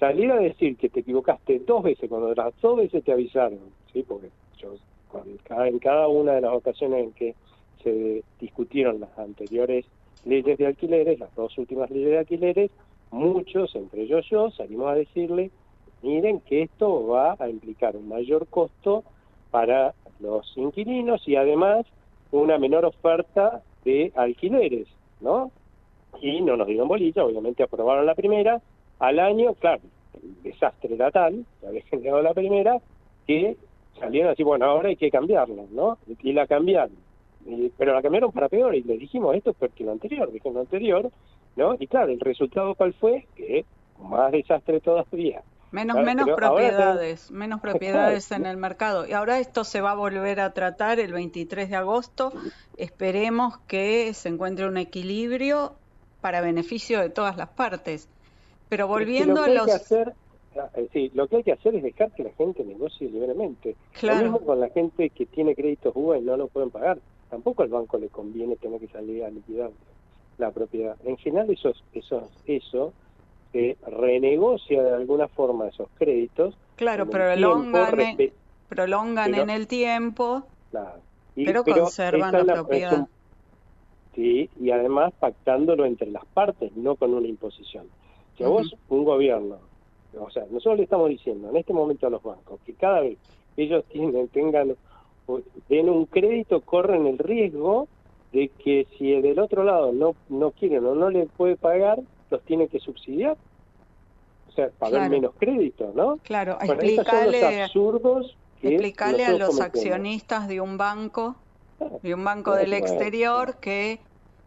salir a decir que te equivocaste dos veces, cuando las dos veces te avisaron, ¿sí? porque yo, cuando- cada- en cada una de las ocasiones en que se discutieron las anteriores leyes de alquileres, las dos últimas leyes de alquileres, muchos, entre ellos yo, salimos a decirle, miren que esto va a implicar un mayor costo para los inquilinos y además una menor oferta de alquileres, ¿no? Y no nos dieron bolilla, obviamente aprobaron la primera, al año, claro, el desastre era tal, que había generado la primera, que salieron así, bueno, ahora hay que cambiarla, ¿no? Y la cambiaron. Y- pero la cambiaron para peor y le dijimos esto es peor que lo anterior, dije lo anterior, ¿no? Y claro, el resultado cuál fue? Que más desastre todavía. Menos, Claro, menos propiedades, menos propiedades en el mercado. Y ahora esto se va a volver a tratar el 23 de agosto. Esperemos que se encuentre un equilibrio para beneficio de todas las partes. Pero Es que volviendo a hay los... que hacer, Eh, lo que hay que hacer es dejar que la gente negocie libremente. Claro. Lo mismo con la gente que tiene créditos UBA y no lo pueden pagar. Tampoco al banco le conviene tener que salir a liquidar la propiedad. En general eso, eso, eso se renegocia de alguna forma esos créditos. Claro, prolongan, tiempo, en- prolongan pero- en el tiempo, Claro. Y- pero conservan la propiedad. un- sí, y además pactándolo entre las partes, no con una imposición. Si a vos, un gobierno, o sea, nosotros le estamos diciendo en este momento a los bancos que cada vez que ellos tienen, tengan, den un crédito, corren el riesgo de que si el del otro lado no, no quieren o no le puede pagar, los tienen que subsidiar. O sea, pagar Claro. menos crédito, ¿no? Claro, Bueno, estos son los explicarle, absurdos que explicarle a los accionistas de un banco, de un banco del exterior, que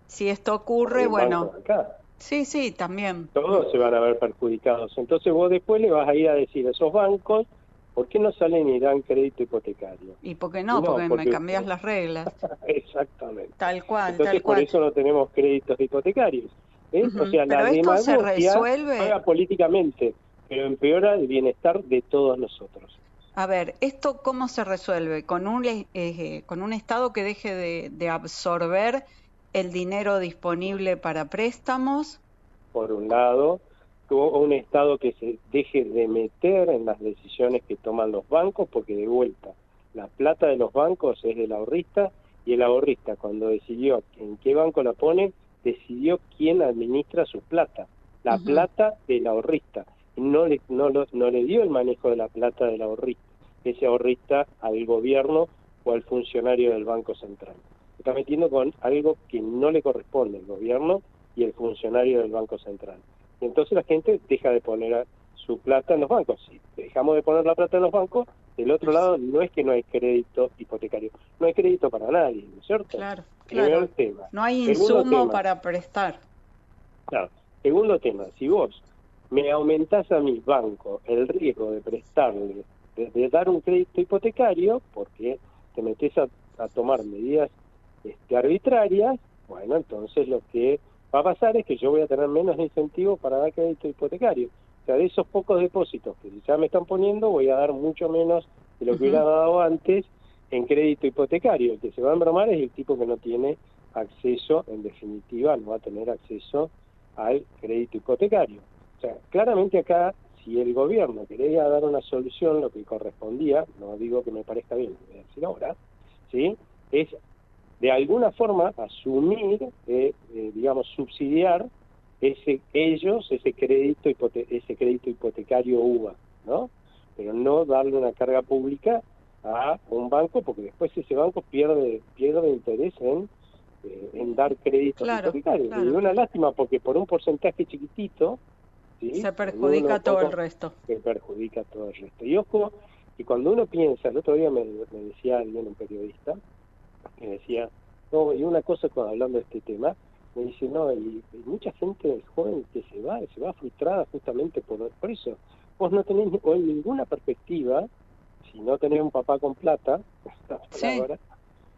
si esto ocurre, bueno, acá. Sí, sí, también. todos se van a ver perjudicados. Entonces vos después le vas a ir a decir a esos bancos, ¿por qué no salen y dan crédito hipotecario? ¿Y por qué no? No, porque, porque- me cambias las reglas. Exactamente. Tal cual, Entonces tal por cual. eso no tenemos créditos hipotecarios. ¿ves? Ujú. O sea, la Pero esto se resuelve- juega políticamente, pero empeora el bienestar de todos nosotros. A ver, ¿esto cómo se resuelve? ¿Con un, le- eh, con un Estado que deje de, de absorber el dinero disponible para préstamos? Por un lado, un Estado que se deje de meter en las decisiones que toman los bancos, porque de vuelta, la plata de los bancos es del ahorrista y el ahorrista cuando decidió en qué banco la pone, decidió quién administra su plata, la plata del ahorrista. Y no le, no, lo- no le dio el manejo de la plata del ahorrista, ese ahorrista al gobierno o al funcionario del Banco Central. Está metiendo con algo que no le corresponde al gobierno y el funcionario del Banco Central. Y entonces la gente deja de poner su plata en los bancos. Si dejamos de poner la plata en los bancos, del otro lado no es que no hay crédito hipotecario, no hay crédito para nadie, ¿no es cierto? Claro, claro. tema. No hay insumo tema. para prestar. Claro. Segundo tema, si vos me aumentás a mi banco el riesgo de prestarle, de, de dar un crédito hipotecario, porque te metes a, a tomar medidas este, arbitrarias, bueno, entonces lo que va a pasar es que yo voy a tener menos incentivo para dar crédito hipotecario. O sea, de esos pocos depósitos que ya me están poniendo, voy a dar mucho menos de lo que hubiera dado antes en crédito hipotecario. El que se va a embromar es el tipo que no tiene acceso, en definitiva, no va a tener acceso al crédito hipotecario. O sea, claramente acá, si el gobierno quería dar una solución, lo que correspondía, no digo que me parezca bien, lo voy a decir ahora, ¿sí? es de alguna forma asumir, eh, eh, digamos, subsidiar ese ellos ese crédito hipote- ese crédito hipotecario UBA, ¿no? Pero no darle una carga pública a un banco porque después ese banco pierde pierde interés en eh, en dar créditos Claro, hipotecarios. claro. Y una lástima porque por un porcentaje chiquitito ¿sí? Se perjudica todo el resto. que perjudica todo el resto. Y ojo, y cuando uno piensa, el otro día me, me decía alguien, un periodista, que decía, no, y una cosa cuando hablando de este tema, me dice, no, y, y mucha gente joven que se va, se va frustrada justamente por, por eso. Vos no tenés hoy ninguna perspectiva, si no tenés un papá con plata, la Sí. palabra,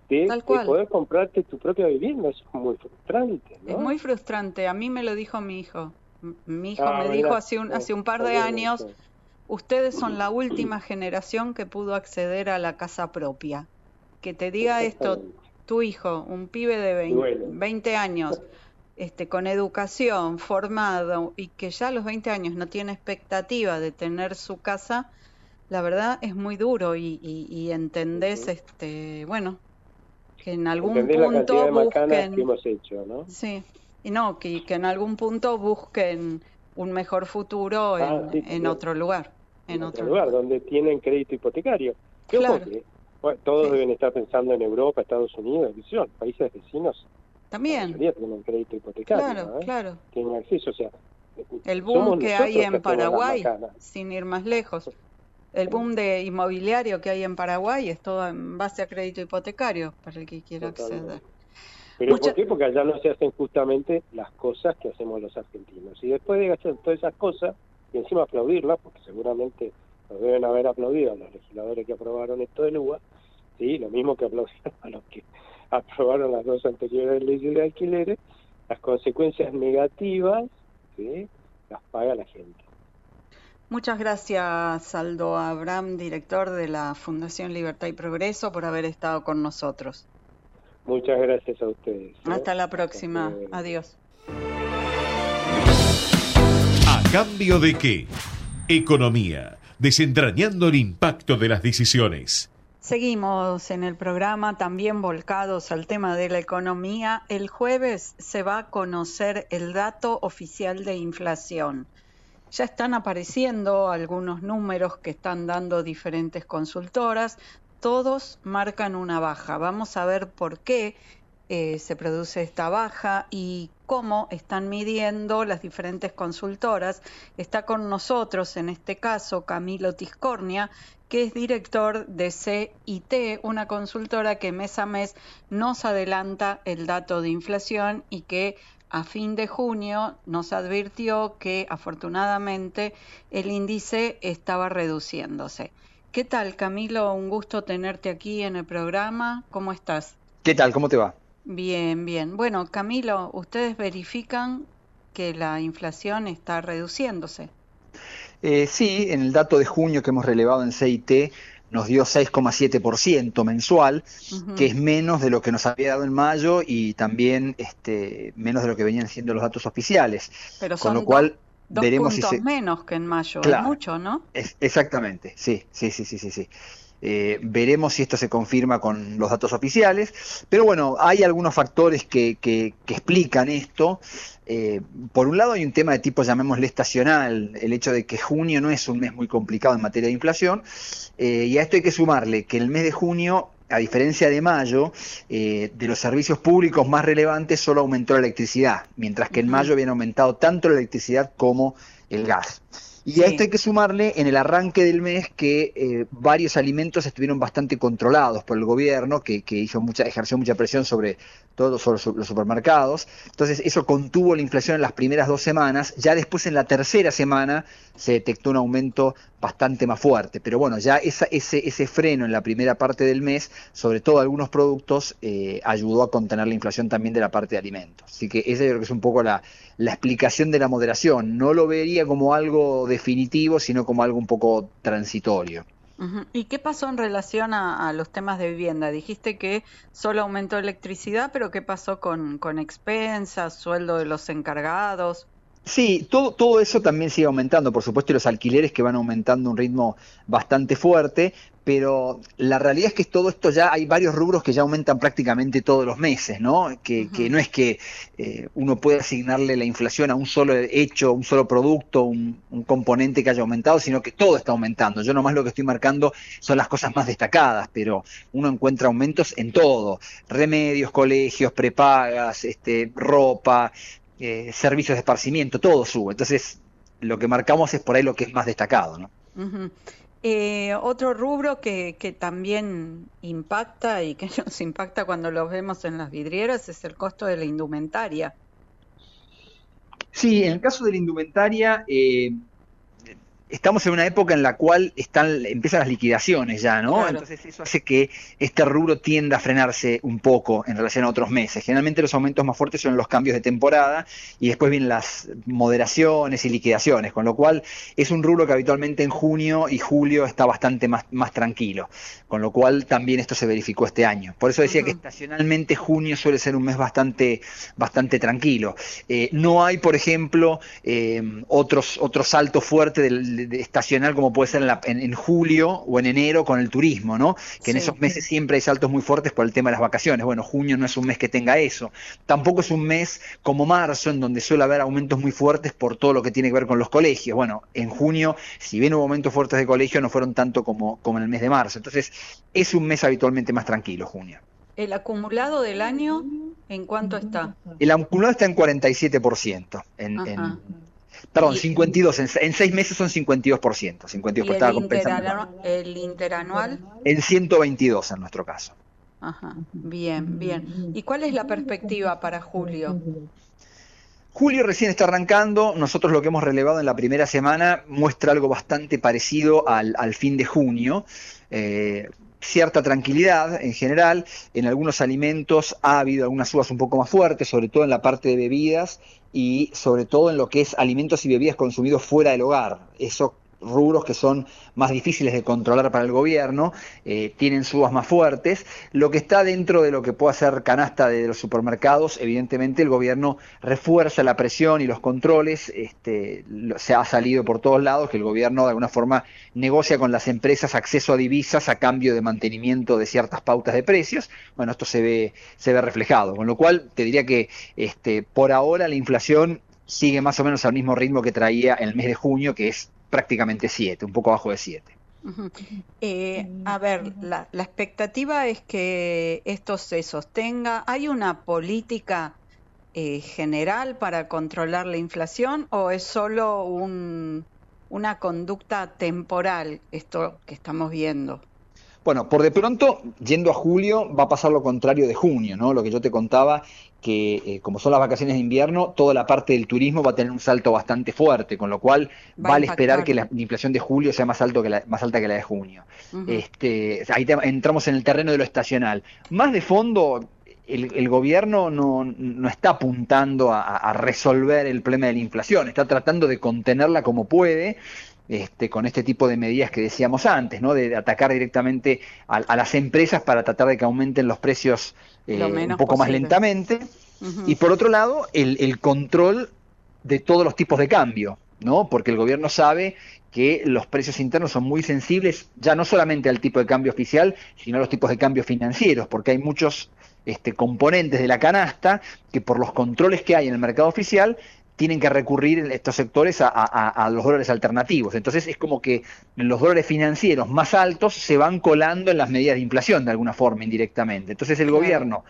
de, Tal de cual. poder comprarte tu propia vivienda, eso es muy frustrante, ¿no? Es muy frustrante. A mí me lo dijo mi hijo. Mi hijo Ah, me mira. dijo hace un, hace un par de años, ustedes son la última generación que pudo acceder a la casa propia. Que te diga esto tu hijo, un pibe de 20, Duele. 20 años, este, con educación, formado y que ya a los 20 años no tiene expectativa de tener su casa, la verdad es muy duro y, y, y entendés, este, bueno, que en algún Entendés la punto de macanas busquen, que hemos hecho, ¿no? sí, y no, que, que en algún punto busquen un mejor futuro en, Ah, sí, en otro lugar, en, en otro otro lugar, donde tienen crédito hipotecario. Claro. que, bueno, todos deben estar pensando en Europa, Estados Unidos, yo, países vecinos, la También, mayoría tienen crédito hipotecario, claro, ¿no? claro. tienen acceso, o sea, El boom que hay en Paraguay, sin ir más lejos, el boom de inmobiliario que hay en Paraguay es todo en base a crédito hipotecario para el que quiera acceder. ¿Pero por qué? Porque allá no se hacen justamente las cosas que hacemos los argentinos. Y después de hacer todas esas cosas, y encima aplaudirlas, porque seguramente nos deben haber aplaudido a los legisladores que aprobaron esto del UBA, ¿sí? lo mismo que aplaudieron a los que aprobaron las dos anteriores leyes de alquileres, las consecuencias negativas ¿sí? las paga la gente. Muchas gracias, Aldo Abraham, director de la Fundación Libertad y Progreso, por haber estado con nosotros. Muchas gracias a ustedes. ¿eh? Hasta la próxima. Adiós. ¿A cambio de qué? Economía, desentrañando el impacto de las decisiones. Seguimos en el programa también volcados al tema de la economía. El jueves se va a conocer el dato oficial de inflación. Ya están apareciendo algunos números que están dando diferentes consultoras. Todos marcan una baja. Vamos a ver por qué eh, se produce esta baja y cómo están midiendo las diferentes consultoras. Está con nosotros, en este caso, Camilo Tiscornia, que es director de CIT, una consultora que mes a mes nos adelanta el dato de inflación y que a fin de junio nos advirtió que afortunadamente el índice estaba reduciéndose. ¿Qué tal, Camilo? Un gusto tenerte aquí en el programa. ¿Cómo estás? ¿Qué tal? ¿Cómo te va? Bien, bien. Bueno, Camilo, ustedes verifican que la inflación está reduciéndose. Eh, sí, en el dato de junio que hemos relevado en CIT nos dio 6,7% mensual, que es menos de lo que nos había dado en mayo y también este, menos de lo que venían siendo los datos oficiales. Pero Con lo cual dos veremos puntos si se... menos que en mayo, es mucho, ¿no? Es- exactamente, sí, sí, sí, sí, sí, sí. Eh, veremos si esto se confirma con los datos oficiales, pero bueno, hay algunos factores que, que- que explican esto. Eh, por un lado hay un tema de tipo, llamémosle estacional, el hecho de que junio no es un mes muy complicado en materia de inflación, eh, y a esto hay que sumarle que el mes de junio, a diferencia de mayo, eh, de los servicios públicos más relevantes solo aumentó la electricidad, mientras que en mayo habían aumentado tanto la electricidad como el gas. Y a esto hay que sumarle en el arranque del mes que eh, varios alimentos estuvieron bastante controlados por el gobierno, que, que hizo mucha, ejerció mucha presión sobre todos sobre los supermercados. Entonces eso contuvo la inflación en las primeras dos semanas. Ya después en la tercera semana se detectó un aumento bastante más fuerte. Pero bueno, ya esa- ese, ese freno en la primera parte del mes, sobre todo algunos productos, eh, ayudó a contener la inflación también de la parte de alimentos. Así que esa yo creo que es un poco la, la explicación de la moderación. No lo vería como algo definitivo, sino como algo un poco transitorio. ¿Y qué pasó en relación a, a los temas de vivienda? Dijiste que solo aumentó electricidad, pero ¿qué pasó con, con expensas, sueldo de los encargados? Sí, todo, todo eso también sigue aumentando, por supuesto, y los alquileres que van aumentando a un ritmo bastante fuerte, pero la realidad es que todo esto ya hay varios rubros que ya aumentan prácticamente todos los meses, ¿no? Que, que no es que eh, uno pueda asignarle la inflación a un solo hecho, un solo producto, un, un componente que haya aumentado, sino que todo está aumentando. Yo nomás lo que estoy marcando son las cosas más destacadas, pero uno encuentra aumentos en todo, remedios, colegios, prepagas, este, ropa, eh, servicios de esparcimiento, todo sube. Entonces, lo que marcamos es por ahí lo que es más destacado, ¿no? Eh, otro rubro que, que también impacta y que nos impacta cuando los vemos en las vidrieras es el costo de la indumentaria. Sí, en el caso de la indumentaria, eh, estamos en una época en la cual están, empiezan las liquidaciones ya, ¿no? Claro. Entonces eso hace que este rubro tienda a frenarse un poco en relación a otros meses. Generalmente los aumentos más fuertes son los cambios de temporada y después vienen las moderaciones y liquidaciones, con lo cual es un rubro que habitualmente en junio y julio está bastante más, más tranquilo, con lo cual también esto se verificó este año. Por eso decía que estacionalmente junio suele ser un mes bastante, bastante tranquilo. Eh, no hay, por ejemplo, eh, otros, otro salto fuerte del, de- de estacional como puede ser en, la- en- en julio o en enero con el turismo, ¿no? Que en Sí. esos meses siempre hay saltos muy fuertes por el tema de las vacaciones. Bueno, junio no es un mes que tenga eso. Tampoco es un mes como marzo, en donde suele haber aumentos muy fuertes por todo lo que tiene que ver con los colegios. Bueno, en junio, si bien hubo aumentos fuertes de colegio, no fueron tanto como, como en el mes de marzo. Entonces, es un mes habitualmente más tranquilo, junio. ¿El acumulado del año en cuánto está? El acumulado está en 47%. En, en- Perdón, 52. En, en seis meses son 52%. 52 ¿Y estaba el, interanu- el interanual? En 122 en nuestro caso. Ajá, bien, bien. ¿Y cuál es la perspectiva para julio? Julio recién está arrancando, nosotros lo que hemos relevado en la primera semana muestra algo bastante parecido al, al fin de junio. Eh, cierta tranquilidad en general, en algunos alimentos ha habido algunas subas un poco más fuertes, sobre todo en la parte de bebidas y sobre todo en lo que es alimentos y bebidas consumidos fuera del hogar. Eso rubros que son más difíciles de controlar para el gobierno, eh, tienen subas más fuertes. Lo que está dentro de lo que puede hacer canasta de los supermercados, evidentemente el gobierno refuerza la presión y los controles. Este, se ha salido por todos lados que el gobierno de alguna forma negocia con las empresas acceso a divisas a cambio de mantenimiento de ciertas pautas de precios. Bueno, esto se ve, se ve reflejado, con lo cual te diría que este, por ahora la inflación sigue más o menos al mismo ritmo que traía en el mes de junio, que es prácticamente 7, un poco abajo de 7. Eh, a ver, la, expectativa es que esto se sostenga. ¿Hay una política eh, general para controlar la inflación o es solo un, una conducta temporal esto que estamos viendo? Bueno, por de pronto, yendo a julio, va a pasar lo contrario de junio, ¿no? Lo que yo te contaba, que eh, como son las vacaciones de invierno, toda la parte del turismo va a tener un salto bastante fuerte, con lo cual vale esperar que la, inflación de julio sea más, alto que la, más alta que la de junio. este, ahí entramos en el terreno de lo estacional. Más de fondo, el, gobierno no, no, está apuntando a, a resolver el problema de la inflación, está tratando de contenerla como puede este, con este tipo de medidas que decíamos antes, ¿no? de, atacar directamente a, las empresas para tratar de que aumenten los precios eh, un poco más lentamente. Y por otro lado, el, control de todos los tipos de cambio, ¿no? porque el gobierno sabe que los precios internos son muy sensibles ya no solamente al tipo de cambio oficial, sino a los tipos de cambio financieros, porque hay muchos este, componentes de la canasta que por los controles que hay en el mercado oficial tienen que recurrir estos sectores a, los dólares alternativos. Entonces es como que los dólares financieros más altos se van colando en las medidas de inflación de alguna forma indirectamente. Entonces el gobierno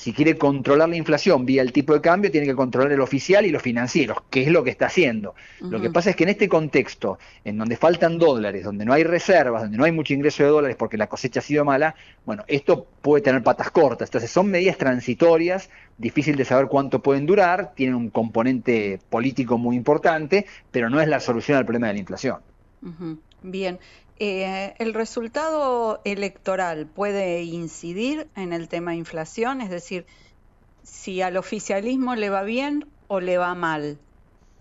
si quiere controlar la inflación vía el tipo de cambio, tiene que controlar el oficial y los financieros, que es lo que está haciendo. Lo que pasa es que en este contexto, en donde faltan dólares, donde no hay reservas, donde no hay mucho ingreso de dólares porque la cosecha ha sido mala, bueno, esto puede tener patas cortas. Entonces son medidas transitorias, difícil de saber cuánto pueden durar, tienen un componente político muy importante, pero no es la solución al problema de la inflación. Bien, eh, ¿El resultado electoral puede incidir en el tema inflación? Es decir, si al oficialismo le va bien o le va mal.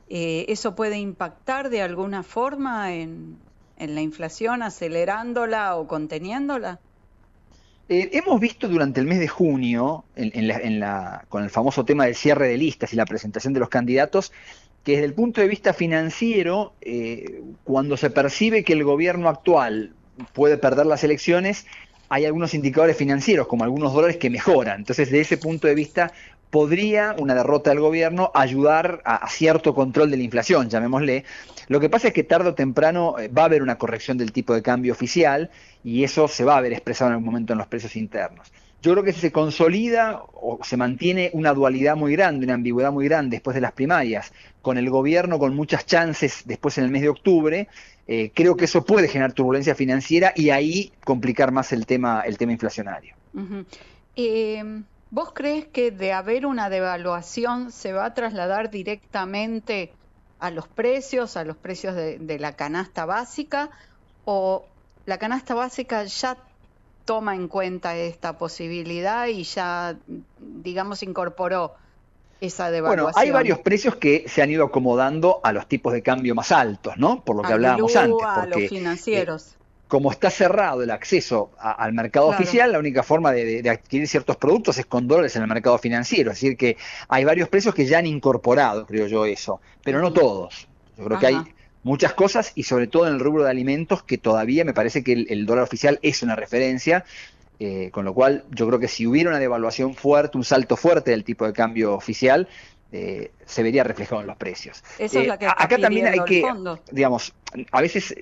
Eh, ¿Eso puede impactar de alguna forma en, la inflación, acelerándola o conteniéndola? Eh, hemos visto durante el mes de junio, con el famoso tema del cierre de listas y la presentación de los candidatos, que desde el punto de vista financiero, eh, cuando se percibe que el gobierno actual puede perder las elecciones, hay algunos indicadores financieros, como algunos dólares, que mejoran. Entonces, de ese punto de vista, podría una derrota del gobierno ayudar a, cierto control de la inflación, llamémosle. Lo que pasa es que tarde o temprano eh, va a haber una corrección del tipo de cambio oficial y eso se va a ver expresado en algún momento en los precios internos. Yo creo que si se consolida o se mantiene una dualidad muy grande, una ambigüedad muy grande después de las primarias, con el gobierno con muchas chances después en el mes de octubre, eh, creo que eso puede generar turbulencia financiera y ahí complicar más el tema, el tema inflacionario. Eh, ¿Vos crees que de haber una devaluación se va a trasladar directamente a los precios, a los precios de la canasta básica? ¿O la canasta básica ya toma en cuenta esta posibilidad y ya, digamos, incorporó esa devaluación. Bueno, hay varios precios que se han ido acomodando a los tipos de cambio más altos, ¿no? Por lo que hablábamos antes. a los financieros. Eh, como está cerrado el acceso al mercado oficial, la única forma de, adquirir ciertos productos es con dólares en el mercado financiero. Es decir, que hay varios precios que ya han incorporado, creo yo, eso, pero no todos. Yo creo que hay muchas cosas y sobre todo en el rubro de alimentos que todavía me parece que el, dólar oficial es una referencia, eh, con lo cual yo creo que si hubiera una devaluación fuerte, un salto fuerte del tipo de cambio oficial, eh, se vería reflejado en los precios. Eso es eh, que acá también hay que, digamos, a veces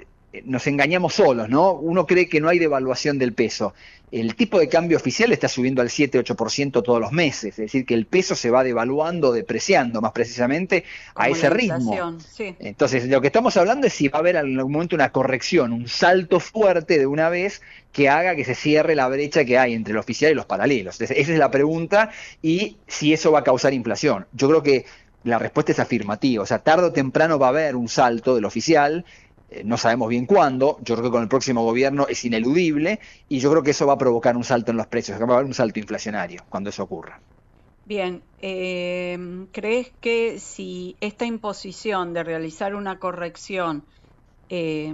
nos engañamos solos, ¿no? Uno cree que no hay devaluación del peso. El tipo de cambio oficial está subiendo al 7-8% todos los meses, es decir, que el peso se va devaluando, depreciando más precisamente a ese ritmo. Entonces, lo que estamos hablando es si va a haber en algún momento una corrección, un salto fuerte de una vez que haga que se cierre la brecha que hay entre el oficial y los paralelos. esa es la pregunta y si eso va a causar inflación. Yo creo que la respuesta es afirmativa, o sea, tarde o temprano va a haber un salto del oficial eh, no sabemos bien cuándo, yo creo que con el próximo gobierno es ineludible y yo creo que eso va a provocar un salto en los precios, va a haber un salto inflacionario cuando eso ocurra. Bien, eh, ¿crees que si esta imposición de realizar una corrección eh,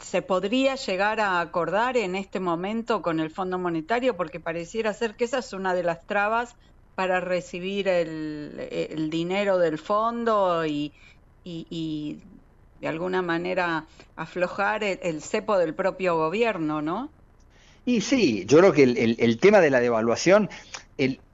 se podría llegar a acordar en este momento con el Fondo Monetario, porque pareciera ser que esa es una de las trabas para recibir el, dinero del fondo y, de alguna manera aflojar el, cepo del propio gobierno, ¿no? Y sí, yo creo que el, tema de la devaluación,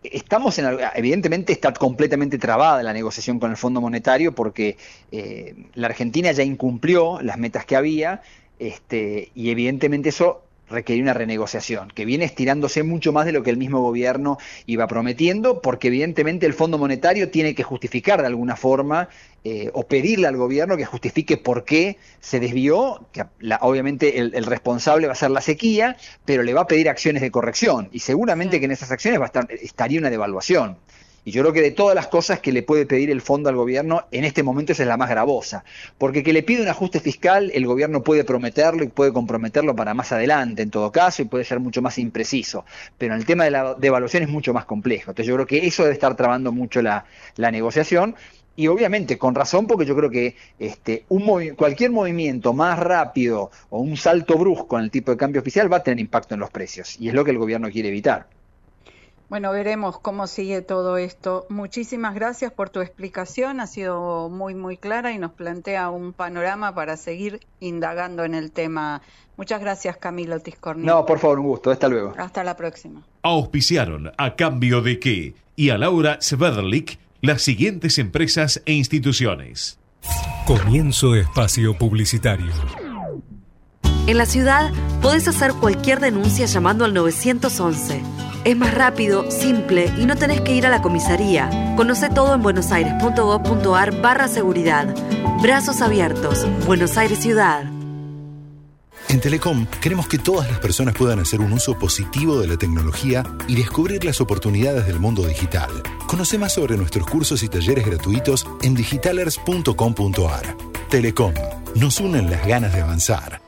estamos en, evidentemente está completamente trabada la negociación con el Fondo Monetario porque eh, la Argentina ya incumplió las metas que había este, y evidentemente eso requería una renegociación, que viene estirándose mucho más de lo que el mismo gobierno iba prometiendo, porque evidentemente el Fondo Monetario tiene que justificar de alguna forma eh, o pedirle al gobierno que justifique por qué se desvió, que obviamente el, responsable va a ser la sequía, pero le va a pedir acciones de corrección y seguramente que en esas acciones va a estar, estaría una devaluación. Y yo creo que de todas las cosas que le puede pedir el fondo al gobierno, en este momento esa es la más gravosa. Porque que le pide un ajuste fiscal, el gobierno puede prometerlo y puede comprometerlo para más adelante, en todo caso, y puede ser mucho más impreciso. Pero en el tema de la devaluación es mucho más complejo. Entonces yo creo que eso debe estar trabando mucho la, negociación. Y obviamente con razón, porque yo creo que este, un cualquier movimiento más rápido o un salto brusco en el tipo de cambio oficial va a tener impacto en los precios. Y es lo que el gobierno quiere evitar. Bueno, veremos cómo sigue todo esto. Muchísimas gracias por tu explicación, ha sido muy, muy clara y nos plantea un panorama para seguir indagando en el tema. Muchas gracias, Camilo Tiscorni. No, por favor, un gusto. Hasta luego. Hasta la próxima. Auspiciaron a cambio de qué y a Laura Sverdlik las siguientes empresas e instituciones. Comienzo espacio publicitario. En la ciudad podés hacer cualquier denuncia llamando al 911. Es más rápido, simple y no tenés que ir a la comisaría. Conoce todo en buenosaires.gov.ar barra seguridad. Brazos abiertos. Buenos Aires Ciudad. En Telecom queremos que todas las personas puedan hacer un uso positivo de la tecnología y descubrir las oportunidades del mundo digital. Conoce más sobre nuestros cursos y talleres gratuitos en digitalers.com.ar. Telecom, nos unen las ganas de avanzar.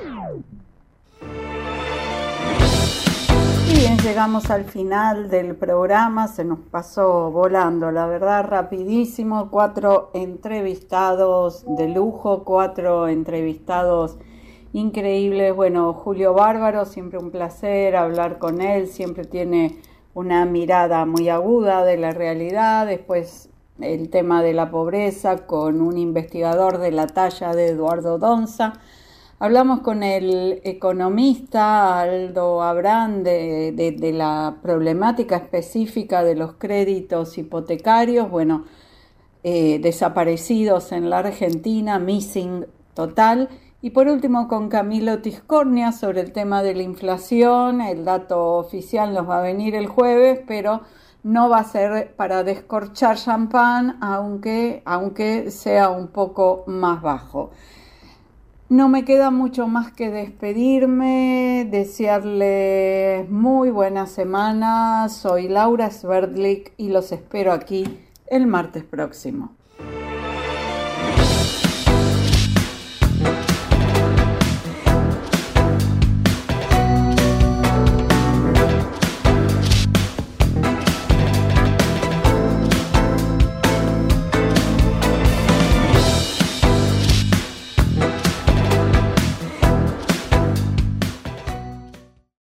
Llegamos al final del programa, se nos pasó volando, la verdad, rapidísimo. Cuatro entrevistados de lujo, cuatro entrevistados increíbles. Bueno, Julio Bárbaro, siempre un placer hablar con él, siempre tiene una mirada muy aguda de la realidad. Después el tema de la pobreza con un investigador de la talla de Eduardo Donza Hablamos con el economista Aldo Abrán de, la problemática específica de los créditos hipotecarios, bueno, eh, desaparecidos en la Argentina, missing total. Y por último con Camilo Tiscornia sobre el tema de la inflación. El dato oficial nos va a venir el jueves, pero no va a ser para descorchar champán, aunque, aunque sea un poco más bajo. No me queda mucho más que despedirme, desearles muy buena semana. Soy Laura Sverdlik y los espero aquí el martes próximo.